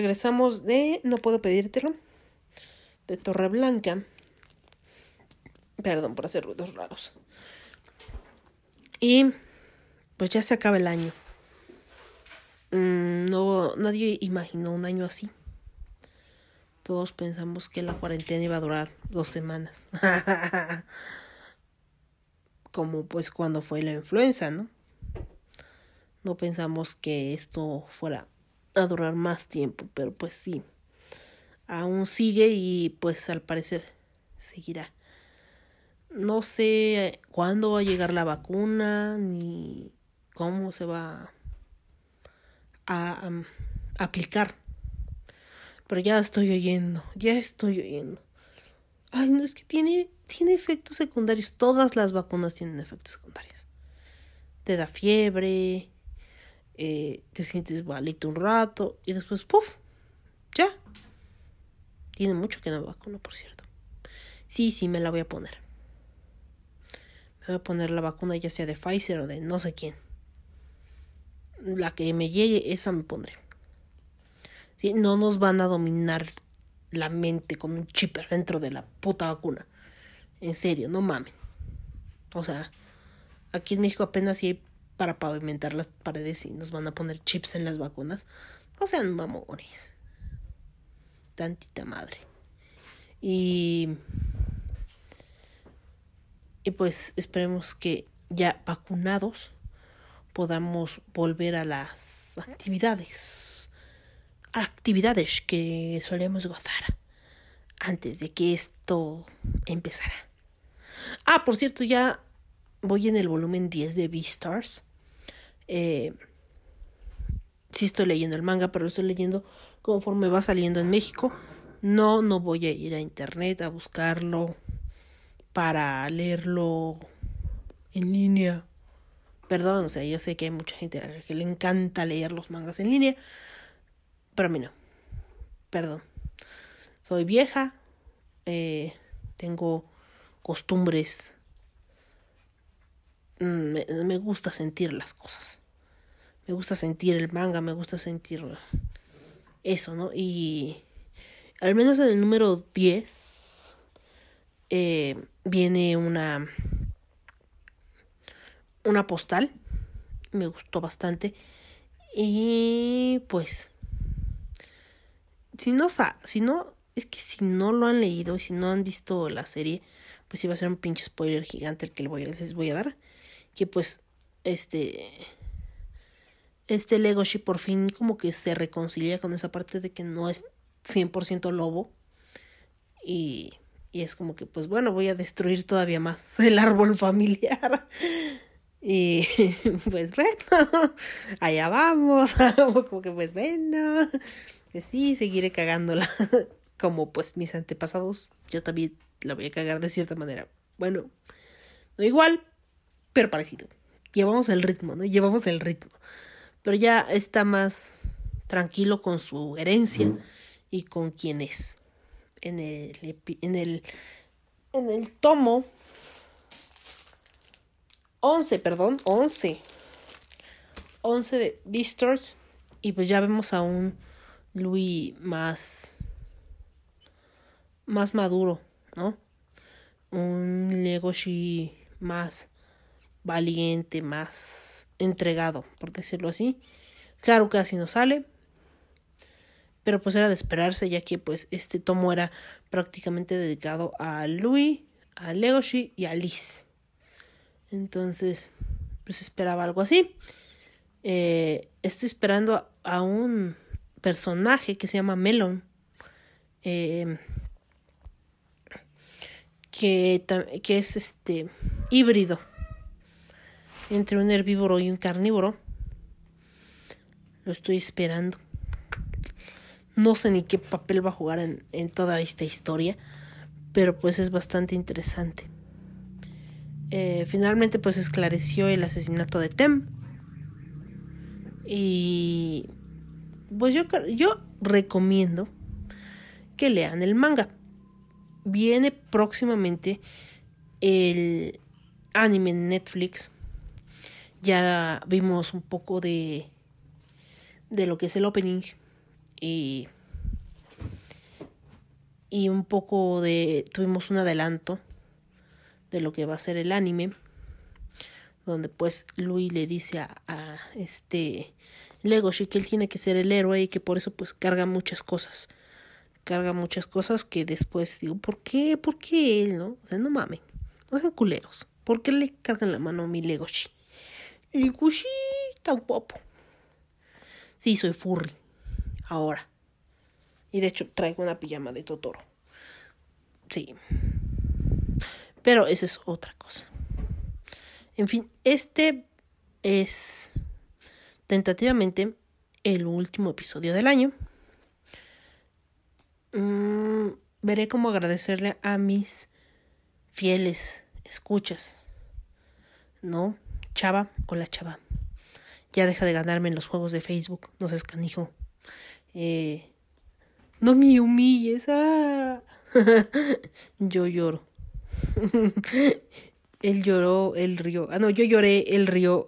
Regresamos de No puedo pedírtelo, de Torreblanca. Perdón por hacer ruidos raros. Y pues ya se acaba el año. Mm, no, nadie imaginó un año así. Todos pensamos que la cuarentena iba a durar dos semanas. Como pues cuando fue la influenza, ¿no? No pensamos que esto fuera a durar más tiempo, pero pues sí. Aún sigue y pues al parecer seguirá. No sé cuándo va a llegar la vacuna ni cómo se va a, a aplicar. Pero ya estoy oyendo, ya estoy oyendo. Ay, no, es que tiene, tiene efectos secundarios. Todas las vacunas tienen efectos secundarios. Te da fiebre, eh, te sientes malito un rato y después, ¡puf! Ya. Tiene mucho que no me vacuno, por cierto. Sí, sí, me la voy a poner. Me voy a poner la vacuna ya sea de Pfizer o de no sé quién. La que me llegue, esa me pondré. Sí, no nos van a dominar la mente con un chip adentro de la puta vacuna. En serio, no mamen. O sea, aquí en México apenas si hay para pavimentar las paredes y nos van a poner chips en las vacunas. No sean mamones. Tantita madre. Y. Y pues esperemos que ya vacunados podamos volver a las actividades. Actividades que solemos gozar antes de que esto empezara. Ah, por cierto, ya voy en el volumen 10 de Beastars. Eh, sí estoy leyendo el manga, pero lo estoy leyendo conforme va saliendo en México. No, no voy a ir a internet a buscarlo para leerlo en línea. Perdón, o sea, yo sé que hay mucha gente a la que le encanta leer los mangas en línea, pero a mí no. Perdón. Soy vieja, eh, tengo costumbres. Mm, me, gusta sentir las cosas. Me gusta sentir el manga, me gusta sentir eso, ¿no? Y al menos en el número 10 eh, viene una una postal me gustó bastante y pues si no si no es que si no lo han leído y si no han visto la serie pues iba a ser un pinche spoiler gigante el que les voy a dar que pues este este Legoshi por fin como que se reconcilia con esa parte de que no es 100% lobo. Y, y es como que pues bueno voy a destruir todavía más el árbol familiar. Y pues bueno allá vamos. Como que pues bueno que sí seguiré cagándola. Como pues mis antepasados yo también la voy a cagar de cierta manera. Bueno no igual pero parecido llevamos el ritmo no llevamos el ritmo pero ya está más tranquilo con su herencia y con quién es. En el, en el, en el tomo 11, perdón, 11. 11 de Beastars. Y pues ya vemos a un Louis más, más maduro, ¿no? Un Legoshi más valiente, más entregado, por decirlo así. Claro, casi no sale. Pero pues era de esperarse, ya que pues este tomo era prácticamente dedicado a Louis, a Legoshi y a Liz. Entonces, pues esperaba algo así. Eh, estoy esperando a, un personaje que se llama Melon. Eh, que, que es este híbrido entre un herbívoro y un carnívoro. Lo estoy esperando. No sé ni qué papel va a jugar en, toda esta historia, pero pues es bastante interesante. Eh, finalmente pues esclareció el asesinato de Tem. Y pues yo, yo recomiendo que lean el manga. Viene próximamente el anime Netflix ya vimos un poco de, de lo que es el opening y, y un poco de, tuvimos un adelanto de lo que va a ser el anime, donde pues Louis le dice a, este Legoshi que él tiene que ser el héroe y que por eso pues carga muchas cosas. Carga muchas cosas que después digo, ¿por qué? ¿Por qué él? ¿No? O sea, no mamen. No sean culeros. ¿Por qué le cargan la mano a mi Legoshi? Y Kushi tan guapo. Sí, soy furry. Ahora. Y de hecho traigo una pijama de Totoro. Sí. Pero esa es otra cosa. En fin, este es tentativamente el último episodio del año. Mm, veré cómo agradecerle a mis fieles escuchas. ¿No? Chava, hola Chava. Ya deja de ganarme en los juegos de Facebook, no seas canijo. Eh, No me humilles. Ah. yo lloro. él lloró, él rió. Ah, no, yo lloré, él rió.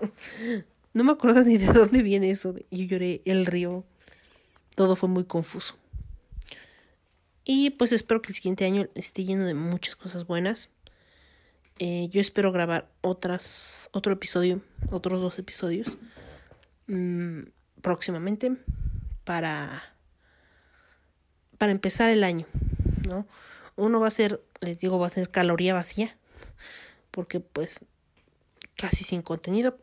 no me acuerdo ni de dónde viene eso. Yo lloré, él rió. Todo fue muy confuso. Y pues espero que el siguiente año esté lleno de muchas cosas buenas. Eh, yo espero grabar otras, otro episodio, otros dos episodios mmm, próximamente para, para empezar el año, ¿no? Uno va a ser, les digo, va a ser caloría vacía, porque pues casi sin contenido,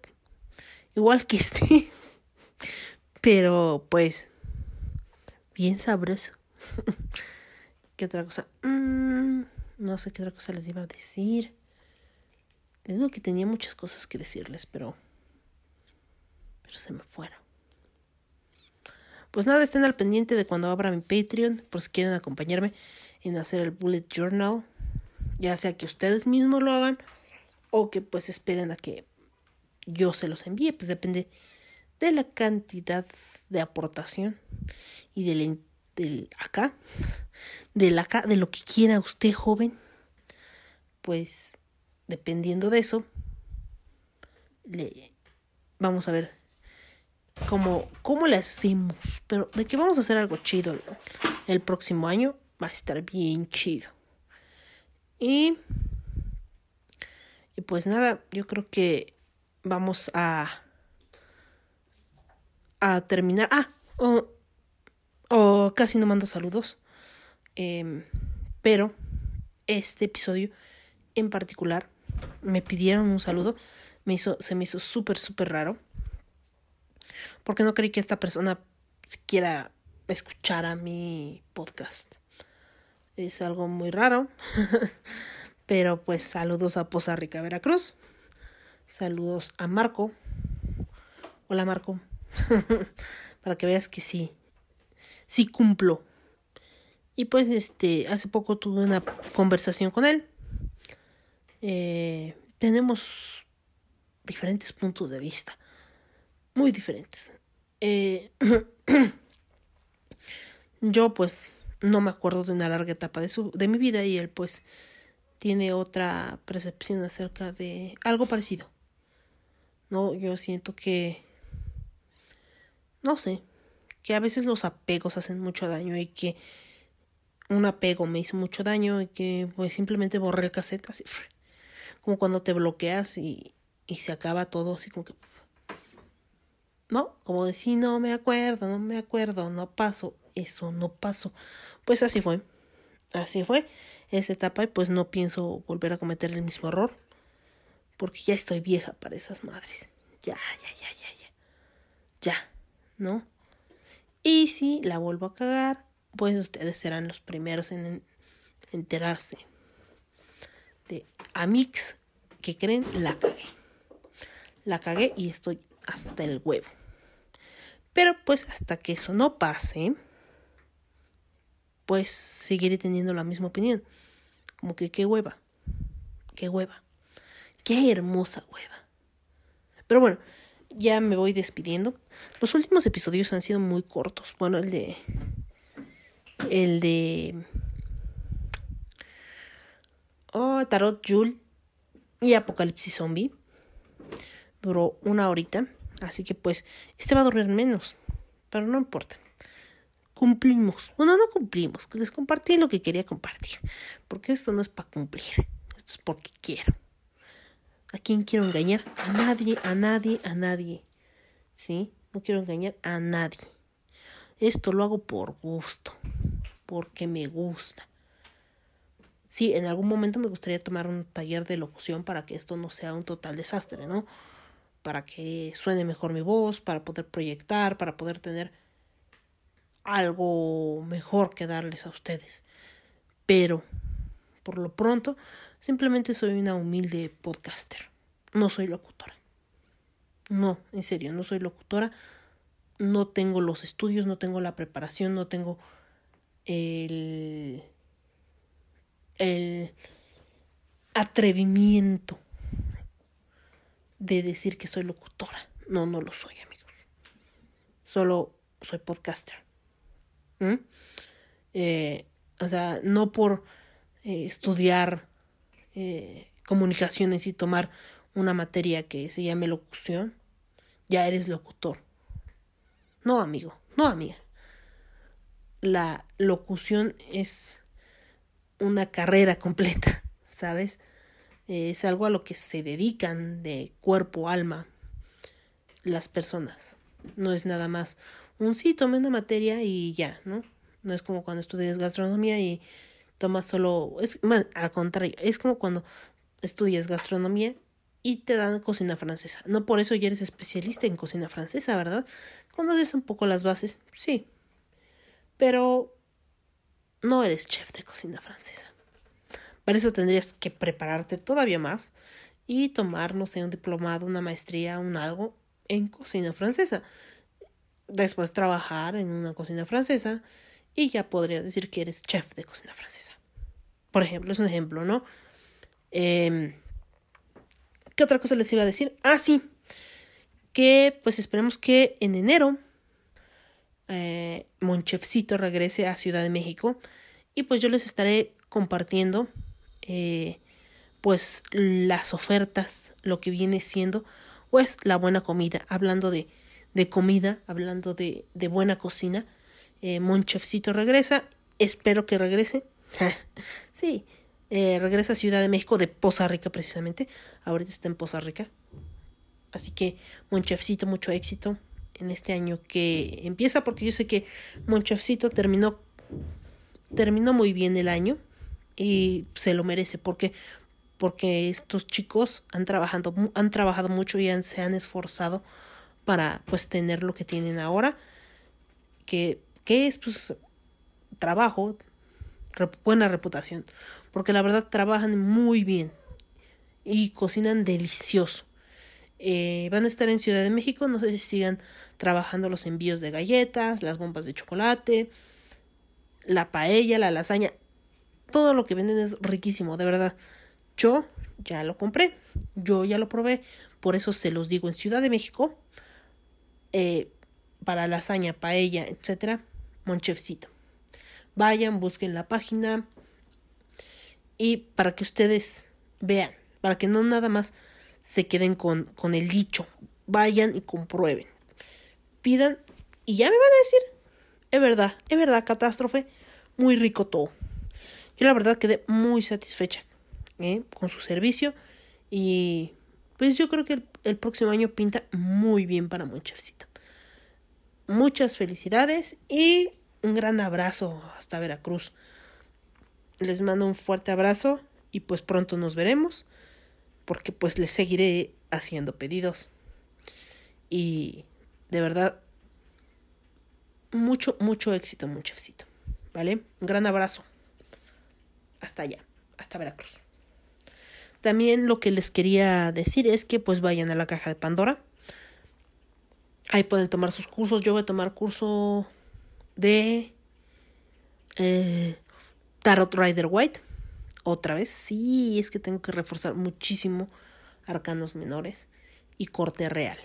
igual que este, pero pues bien sabroso. ¿Qué otra cosa? Mm, no sé qué otra cosa les iba a decir. Les digo que tenía muchas cosas que decirles, pero. Pero se me fueron. Pues nada, estén al pendiente de cuando abra mi Patreon, por si quieren acompañarme en hacer el Bullet Journal. Ya sea que ustedes mismos lo hagan o que pues esperen a que yo se los envíe. Pues depende de la cantidad de aportación y del, del acá, del acá, de lo que quiera usted, joven. Pues dependiendo de eso, le vamos a ver cómo, cómo le hacemos. Pero de que vamos a hacer algo chido el, próximo año, va a estar bien chido. Y, y pues nada, yo creo que vamos a, a terminar. Ah, o casi no mando saludos. Eh, pero este episodio en particular me pidieron un saludo, me hizo, se me hizo súper, súper raro. Porque no creí que esta persona siquiera escuchara mi podcast. Es algo muy raro. Pero pues saludos a Poza Rica, Veracruz. Saludos a Marco. Hola Marco. Para que veas que sí. Sí cumplo. Y pues este, hace poco tuve una conversación con él eh, tenemos diferentes puntos de vista, muy diferentes. Eh, yo pues no me acuerdo de una larga etapa de, su, de mi vida y él pues tiene otra percepción acerca de algo parecido. No, yo siento que no sé, que a veces los apegos hacen mucho daño y que un apego me hizo mucho daño y que pues simplemente borré el cassette así como cuando te bloqueas y, y se acaba todo así como que... No, como decir, no me acuerdo, no me acuerdo, no paso, eso no pasó. Pues así fue, así fue esa etapa y pues no pienso volver a cometer el mismo error. Porque ya estoy vieja para esas madres. Ya, ya, ya, ya, ya. Ya, ¿no? Y si la vuelvo a cagar, pues ustedes serán los primeros en enterarse de Amix que creen la cagué. La cagué y estoy hasta el huevo. Pero pues hasta que eso no pase, pues seguiré teniendo la misma opinión. Como que qué hueva. Qué hueva. Qué hermosa hueva. Pero bueno, ya me voy despidiendo. Los últimos episodios han sido muy cortos. Bueno, el de... El de oh, Tarot Jul y Apocalipsis Zombie. Duró una horita, así que pues este va a durar menos, pero no importa. Cumplimos. Bueno, no cumplimos, les compartí lo que quería compartir, porque esto no es para cumplir, esto es porque quiero. ¿A quién quiero engañar? A nadie, a nadie, a nadie. ¿Sí? No quiero engañar a nadie. Esto lo hago por gusto, porque me gusta sí, en algún momento me gustaría tomar un taller de locución para que esto no sea un total desastre, ¿no? Para que suene mejor mi voz, para poder proyectar, para poder tener algo mejor que darles a ustedes. Pero, por lo pronto, simplemente soy una humilde podcaster. No soy locutora. No, en serio, no soy locutora. No tengo los estudios, no tengo la preparación, no tengo el el atrevimiento de decir que soy locutora. No, no lo soy, amigos. Solo soy podcaster. ¿Mm? Eh, o sea, no por eh, estudiar eh, comunicaciones y tomar una materia que se llame locución, ya eres locutor. No, amigo, no, amiga. La locución es una carrera completa, ¿sabes? Es algo a lo que se dedican de cuerpo, alma las personas. No es nada más un sí, tome una materia y ya, ¿no? No es como cuando estudias gastronomía y tomas solo, es al contrario, es como cuando estudias gastronomía y te dan cocina francesa. No por eso ya eres especialista en cocina francesa, ¿verdad? Conoces un poco las bases, sí. Pero no eres chef de cocina francesa. Para eso tendrías que prepararte todavía más y tomar, no sé, un diplomado, una maestría, un algo en cocina francesa. Después trabajar en una cocina francesa y ya podrías decir que eres chef de cocina francesa. Por ejemplo, es un ejemplo, ¿no? Eh, ¿Qué otra cosa les iba a decir? Ah, sí. Que pues esperemos que en enero eh, Monchefcito regrese a Ciudad de México. Y pues yo les estaré compartiendo eh, pues las ofertas, lo que viene siendo pues la buena comida. Hablando de, de comida, hablando de, de buena cocina. Eh, Monchefcito regresa. Espero que regrese. sí, eh, regresa a Ciudad de México de Poza Rica precisamente. Ahorita está en Poza Rica. Así que, Monchefcito, mucho éxito en este año que empieza, porque yo sé que Monchefcito terminó, terminó muy bien el año y se lo merece, porque, porque estos chicos han trabajado, han trabajado mucho y han, se han esforzado para pues tener lo que tienen ahora, que, que es pues trabajo, buena reputación, porque la verdad trabajan muy bien y cocinan delicioso. Eh, van a estar en Ciudad de México, no sé si sigan trabajando los envíos de galletas, las bombas de chocolate, la paella, la lasaña, todo lo que venden es riquísimo, de verdad. Yo ya lo compré, yo ya lo probé, por eso se los digo en Ciudad de México, eh, para lasaña, paella, etcétera, Monchefcito. Vayan, busquen la página, y para que ustedes vean, para que no nada más se queden con, con el dicho, vayan y comprueben, pidan y ya me van a decir, es verdad, es verdad, catástrofe, muy rico todo. Yo la verdad quedé muy satisfecha ¿eh? con su servicio y pues yo creo que el, próximo año pinta muy bien para Monchefcito. Muchas felicidades y un gran abrazo hasta Veracruz. Les mando un fuerte abrazo y pues pronto nos veremos porque pues les seguiré haciendo pedidos. Y de verdad, mucho, mucho éxito, mucho éxito. ¿Vale? Un gran abrazo. Hasta allá, hasta Veracruz. También lo que les quería decir es que pues vayan a la caja de Pandora. Ahí pueden tomar sus cursos. Yo voy a tomar curso de eh, Tarot Rider White. Otra vez, sí, es que tengo que reforzar muchísimo arcanos menores y corte real.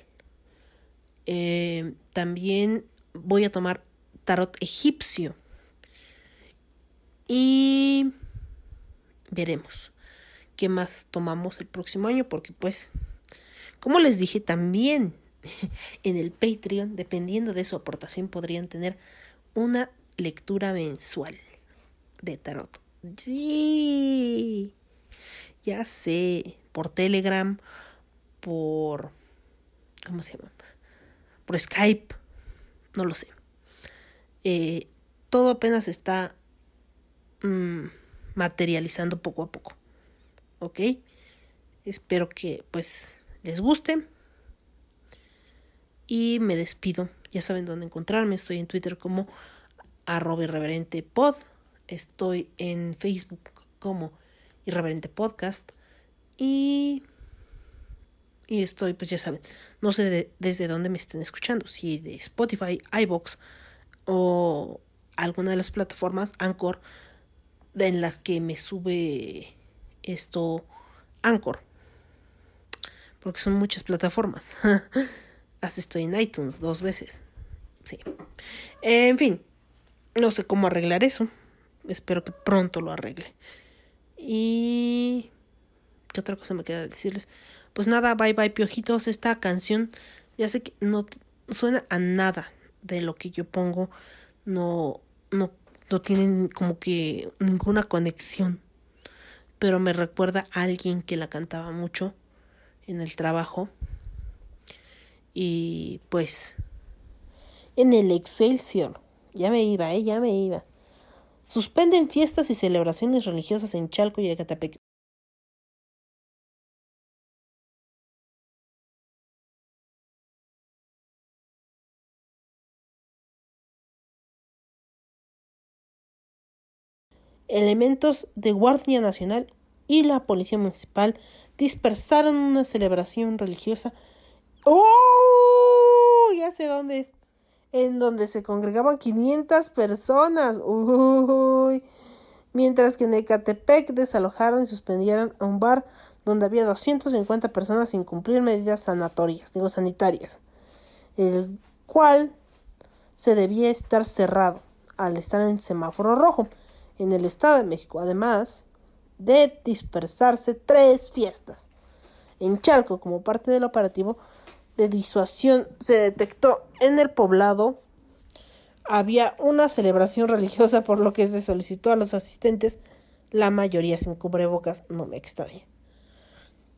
Eh, también voy a tomar tarot egipcio. Y veremos qué más tomamos el próximo año, porque pues, como les dije también en el Patreon, dependiendo de su aportación, podrían tener una lectura mensual de tarot. Sí, ya sé, por Telegram, por... ¿Cómo se llama? Por Skype, no lo sé. Eh, todo apenas está mmm, materializando poco a poco. ¿Ok? Espero que pues les guste. Y me despido. Ya saben dónde encontrarme. Estoy en Twitter como arroba irreverente pod. Estoy en Facebook como Irreverente Podcast. Y, y estoy, pues ya saben, no sé desde dónde me estén escuchando, si de Spotify, iBox o alguna de las plataformas Anchor en las que me sube esto Anchor. Porque son muchas plataformas. Hasta estoy en iTunes dos veces. Sí. En fin, no sé cómo arreglar eso. Espero que pronto lo arregle. Y... ¿Qué otra cosa me queda decirles? Pues nada, bye bye piojitos. Esta canción ya sé que no suena a nada de lo que yo pongo. No, no, no tienen como que ninguna conexión. Pero me recuerda a alguien que la cantaba mucho en el trabajo. Y pues en el Excelsior. Ya me iba, eh, ya me iba. Suspenden fiestas y celebraciones religiosas en Chalco y Ecatepec. Elementos de Guardia Nacional y la Policía Municipal dispersaron una celebración religiosa. ¡Oh! Ya sé dónde es en donde se congregaban 500 personas. Uy. Mientras que en Ecatepec desalojaron y suspendieron a un bar donde había 250 personas sin cumplir medidas sanatorias, digo sanitarias, el cual se debía estar cerrado al estar en semáforo rojo en el Estado de México, además de dispersarse tres fiestas. En Chalco, como parte del operativo, de disuasión se detectó en el poblado. Había una celebración religiosa por lo que se solicitó a los asistentes, la mayoría sin cubrebocas, no me extraña.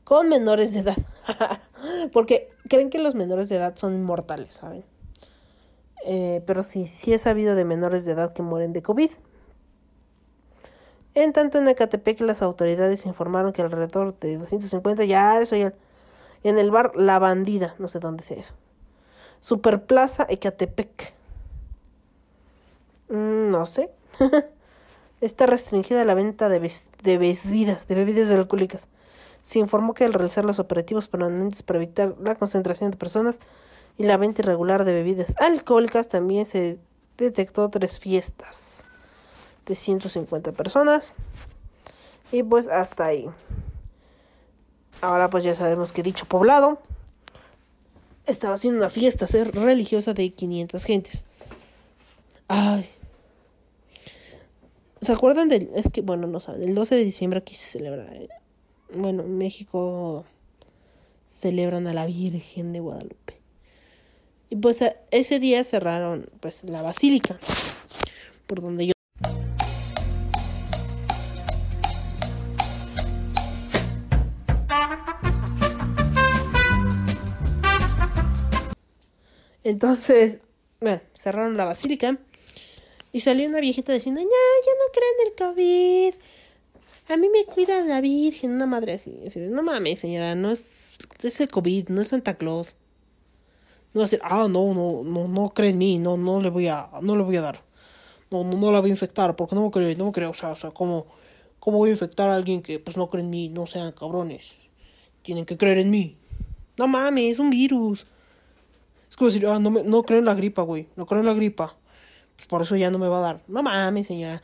Con menores de edad, porque creen que los menores de edad son inmortales, ¿saben? Eh, pero sí, sí he sabido de menores de edad que mueren de COVID. En tanto, en Ecatepec las autoridades informaron que alrededor de 250, ya eso ya en el bar La Bandida, no sé dónde sea eso. Superplaza Ecatepec. Mm, no sé. Está restringida la venta de, bebidas, de bebidas alcohólicas. Se informó que al realizar los operativos permanentes para evitar la concentración de personas y la venta irregular de bebidas alcohólicas también se detectó tres fiestas de 150 personas. Y pues hasta ahí. Ahora pues ya sabemos que dicho poblado estaba haciendo una fiesta religiosa de 500 gentes. Ay. ¿Se acuerdan del... Es que, bueno, no saben, el 12 de diciembre aquí se celebra... Eh, bueno, en México celebran a la Virgen de Guadalupe. Y pues ese día cerraron pues la basílica por donde yo Entonces, bueno, cerraron la basílica y salió una viejita diciendo, no, yo no creo en el COVID. A mí me cuida la Virgen, una madre así. no mames, señora, no es, es el COVID, no es Santa Claus. No decir, ah, no, no, no, no cree en mí, no, no le voy a, no le voy a dar. No, no, no la voy a infectar, porque no me cree, no me cree, o sea, o sea, ¿cómo, ¿cómo voy a infectar a alguien que pues no cree en mí? No sean cabrones. Tienen que creer en mí. No mames, es un virus. Es como decir, ah, no, creo en la gripa, güey. No creo en la gripa. Pues por eso ya no me va a dar. No mames, señora.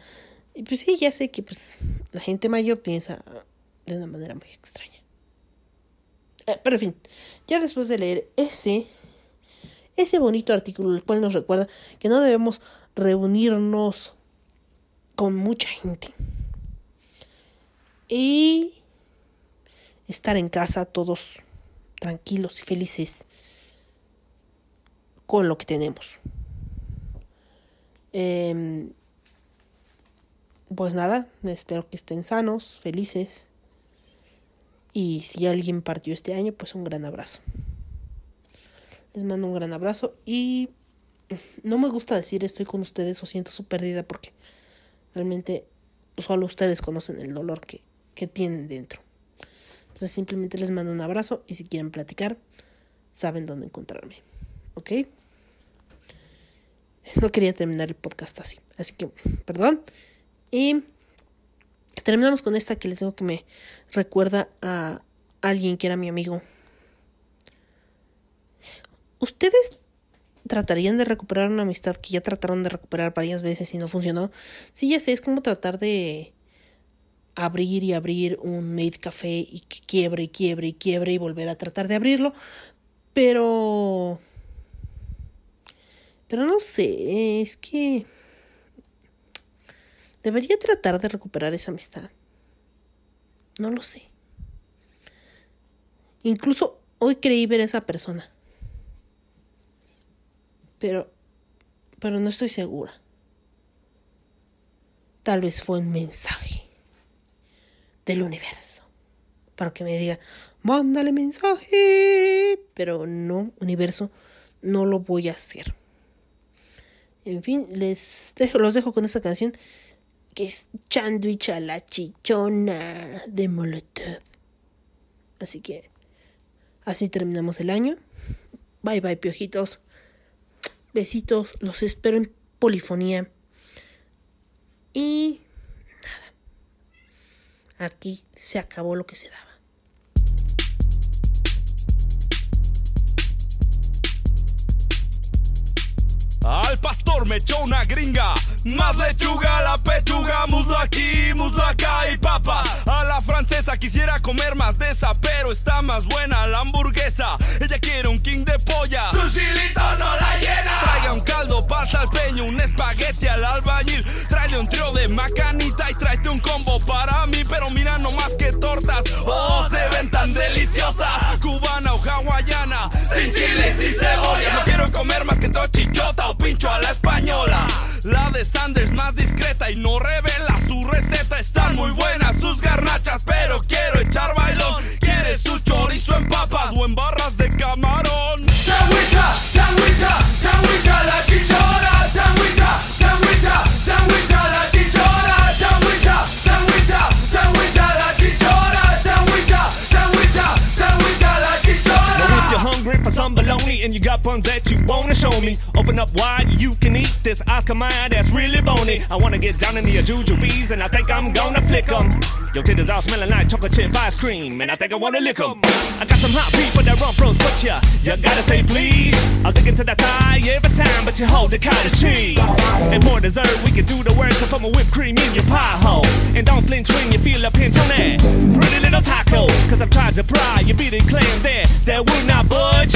Y pues sí, ya sé que pues la gente mayor piensa de una manera muy extraña. Eh, pero en fin, ya después de leer ese, ese bonito artículo, el cual nos recuerda que no debemos reunirnos con mucha gente. Y estar en casa todos tranquilos y felices con lo que tenemos. Em, pues nada, espero que estén sanos, felices. Y si alguien partió este año, pues un gran abrazo. Les mando un gran abrazo y no me gusta decir estoy con ustedes o siento su pérdida porque realmente solo ustedes conocen el dolor que, que tienen dentro. Entonces simplemente les mando un abrazo y si quieren platicar, saben dónde encontrarme. ¿Ok? No quería terminar el podcast así. Así que, perdón. Y terminamos con esta que les digo que me recuerda a alguien que era mi amigo. ¿Ustedes tratarían de recuperar una amistad que ya trataron de recuperar varias veces y no funcionó? Sí, ya sé, es como tratar de abrir y abrir un made café y que quiebre y quiebre y quiebre y volver a tratar de abrirlo. Pero pero no sé, es que Debería tratar de recuperar esa amistad. No lo sé. Incluso hoy creí ver a esa persona. Pero, pero no estoy segura. Tal vez fue un mensaje del universo. Para que me diga, mándale mensaje. Pero no, universo, no lo voy a hacer. En fin, les dejo, los dejo con esta canción que es Chándwich a la chichona de Molotov. Así que así terminamos el año. Bye bye, piojitos. Besitos, los espero en polifonía. Y nada. Aquí se acabó lo que se daba. Al pastor me echó una gringa. Más lechuga, la pechuga, muslo aquí, muslo acá y papa. A la francesa quisiera comer más de esa, pero está más buena la hamburguesa. Ella quiere un king de polla. Su chilito no la llena. Traiga un caldo, pasta al peño, un espagueti al albañil. Tráele un trío de macanita y tráete un combo para mí. Pero mira no más que tortas. Oh, se ven tan deliciosas. Cubana o hawaiana. Sin chile, sin cebolla. No quiero comer más que tochichota o pincho a la española. La de Sanders más discreta y no revela su receta. Están muy buenas sus garnachas, pero quiero echar bailón. ¿Quieres su chorizo en papas o en barras de camarón? Sandwicha, sandwicha, sandwicha la chichona. Sandwicha, sandwicha, sandwicha la chichona. Sandwicha, sandwicha, sandwicha la chichona. Sandwicha, sandwicha, sandwicha la chichona. For some bologna and you got buns that you wanna show me, open up wide, you can eat this Oscar Mayer that's really bony. I wanna get down into your jujubes and I think I'm gonna flick 'em. Your titties all smelling like chocolate chip ice cream and I think I wanna lick 'em. I got some hot people that run pros, but ya, you gotta say please. I'll dig into that thigh every time, but you hold the cottage cheese. And more dessert, we can do the work, so put my whipped cream in your pie hole. And don't flinch when you feel a pinch on that pretty little taco. Cause I've tried to pry, you beat it clean there, that will not budge.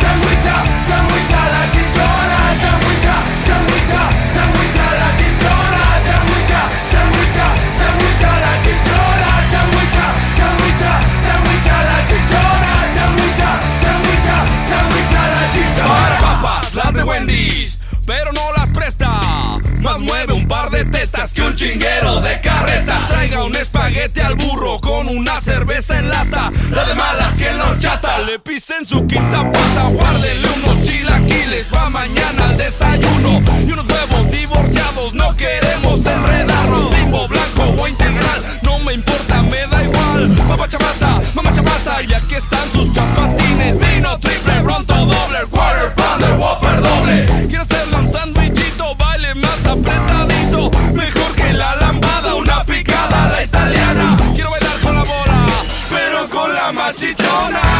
de Wendy's, pero no las presta. Más mueve un par de tetas que un chinguero de carreta. Traiga un espaguete al burro con una cerveza en lata. La de malas que no chata. Le pisen su quinta pata. Guárdenle unos chilaquiles pa' mañana al desayuno. Y unos huevos divorciados. No queremos enredarnos. Limbo blanco o integral. No me importa, me da igual. Papá chamata, mamá chamata. Y aquí están sus chapatines. Dino triple, pronto doble, quarter. Quiero hacerla un sandwichito, baile más apretadito. Mejor que la lambada, una picada a la italiana. Quiero bailar con la bola, pero con la machichona.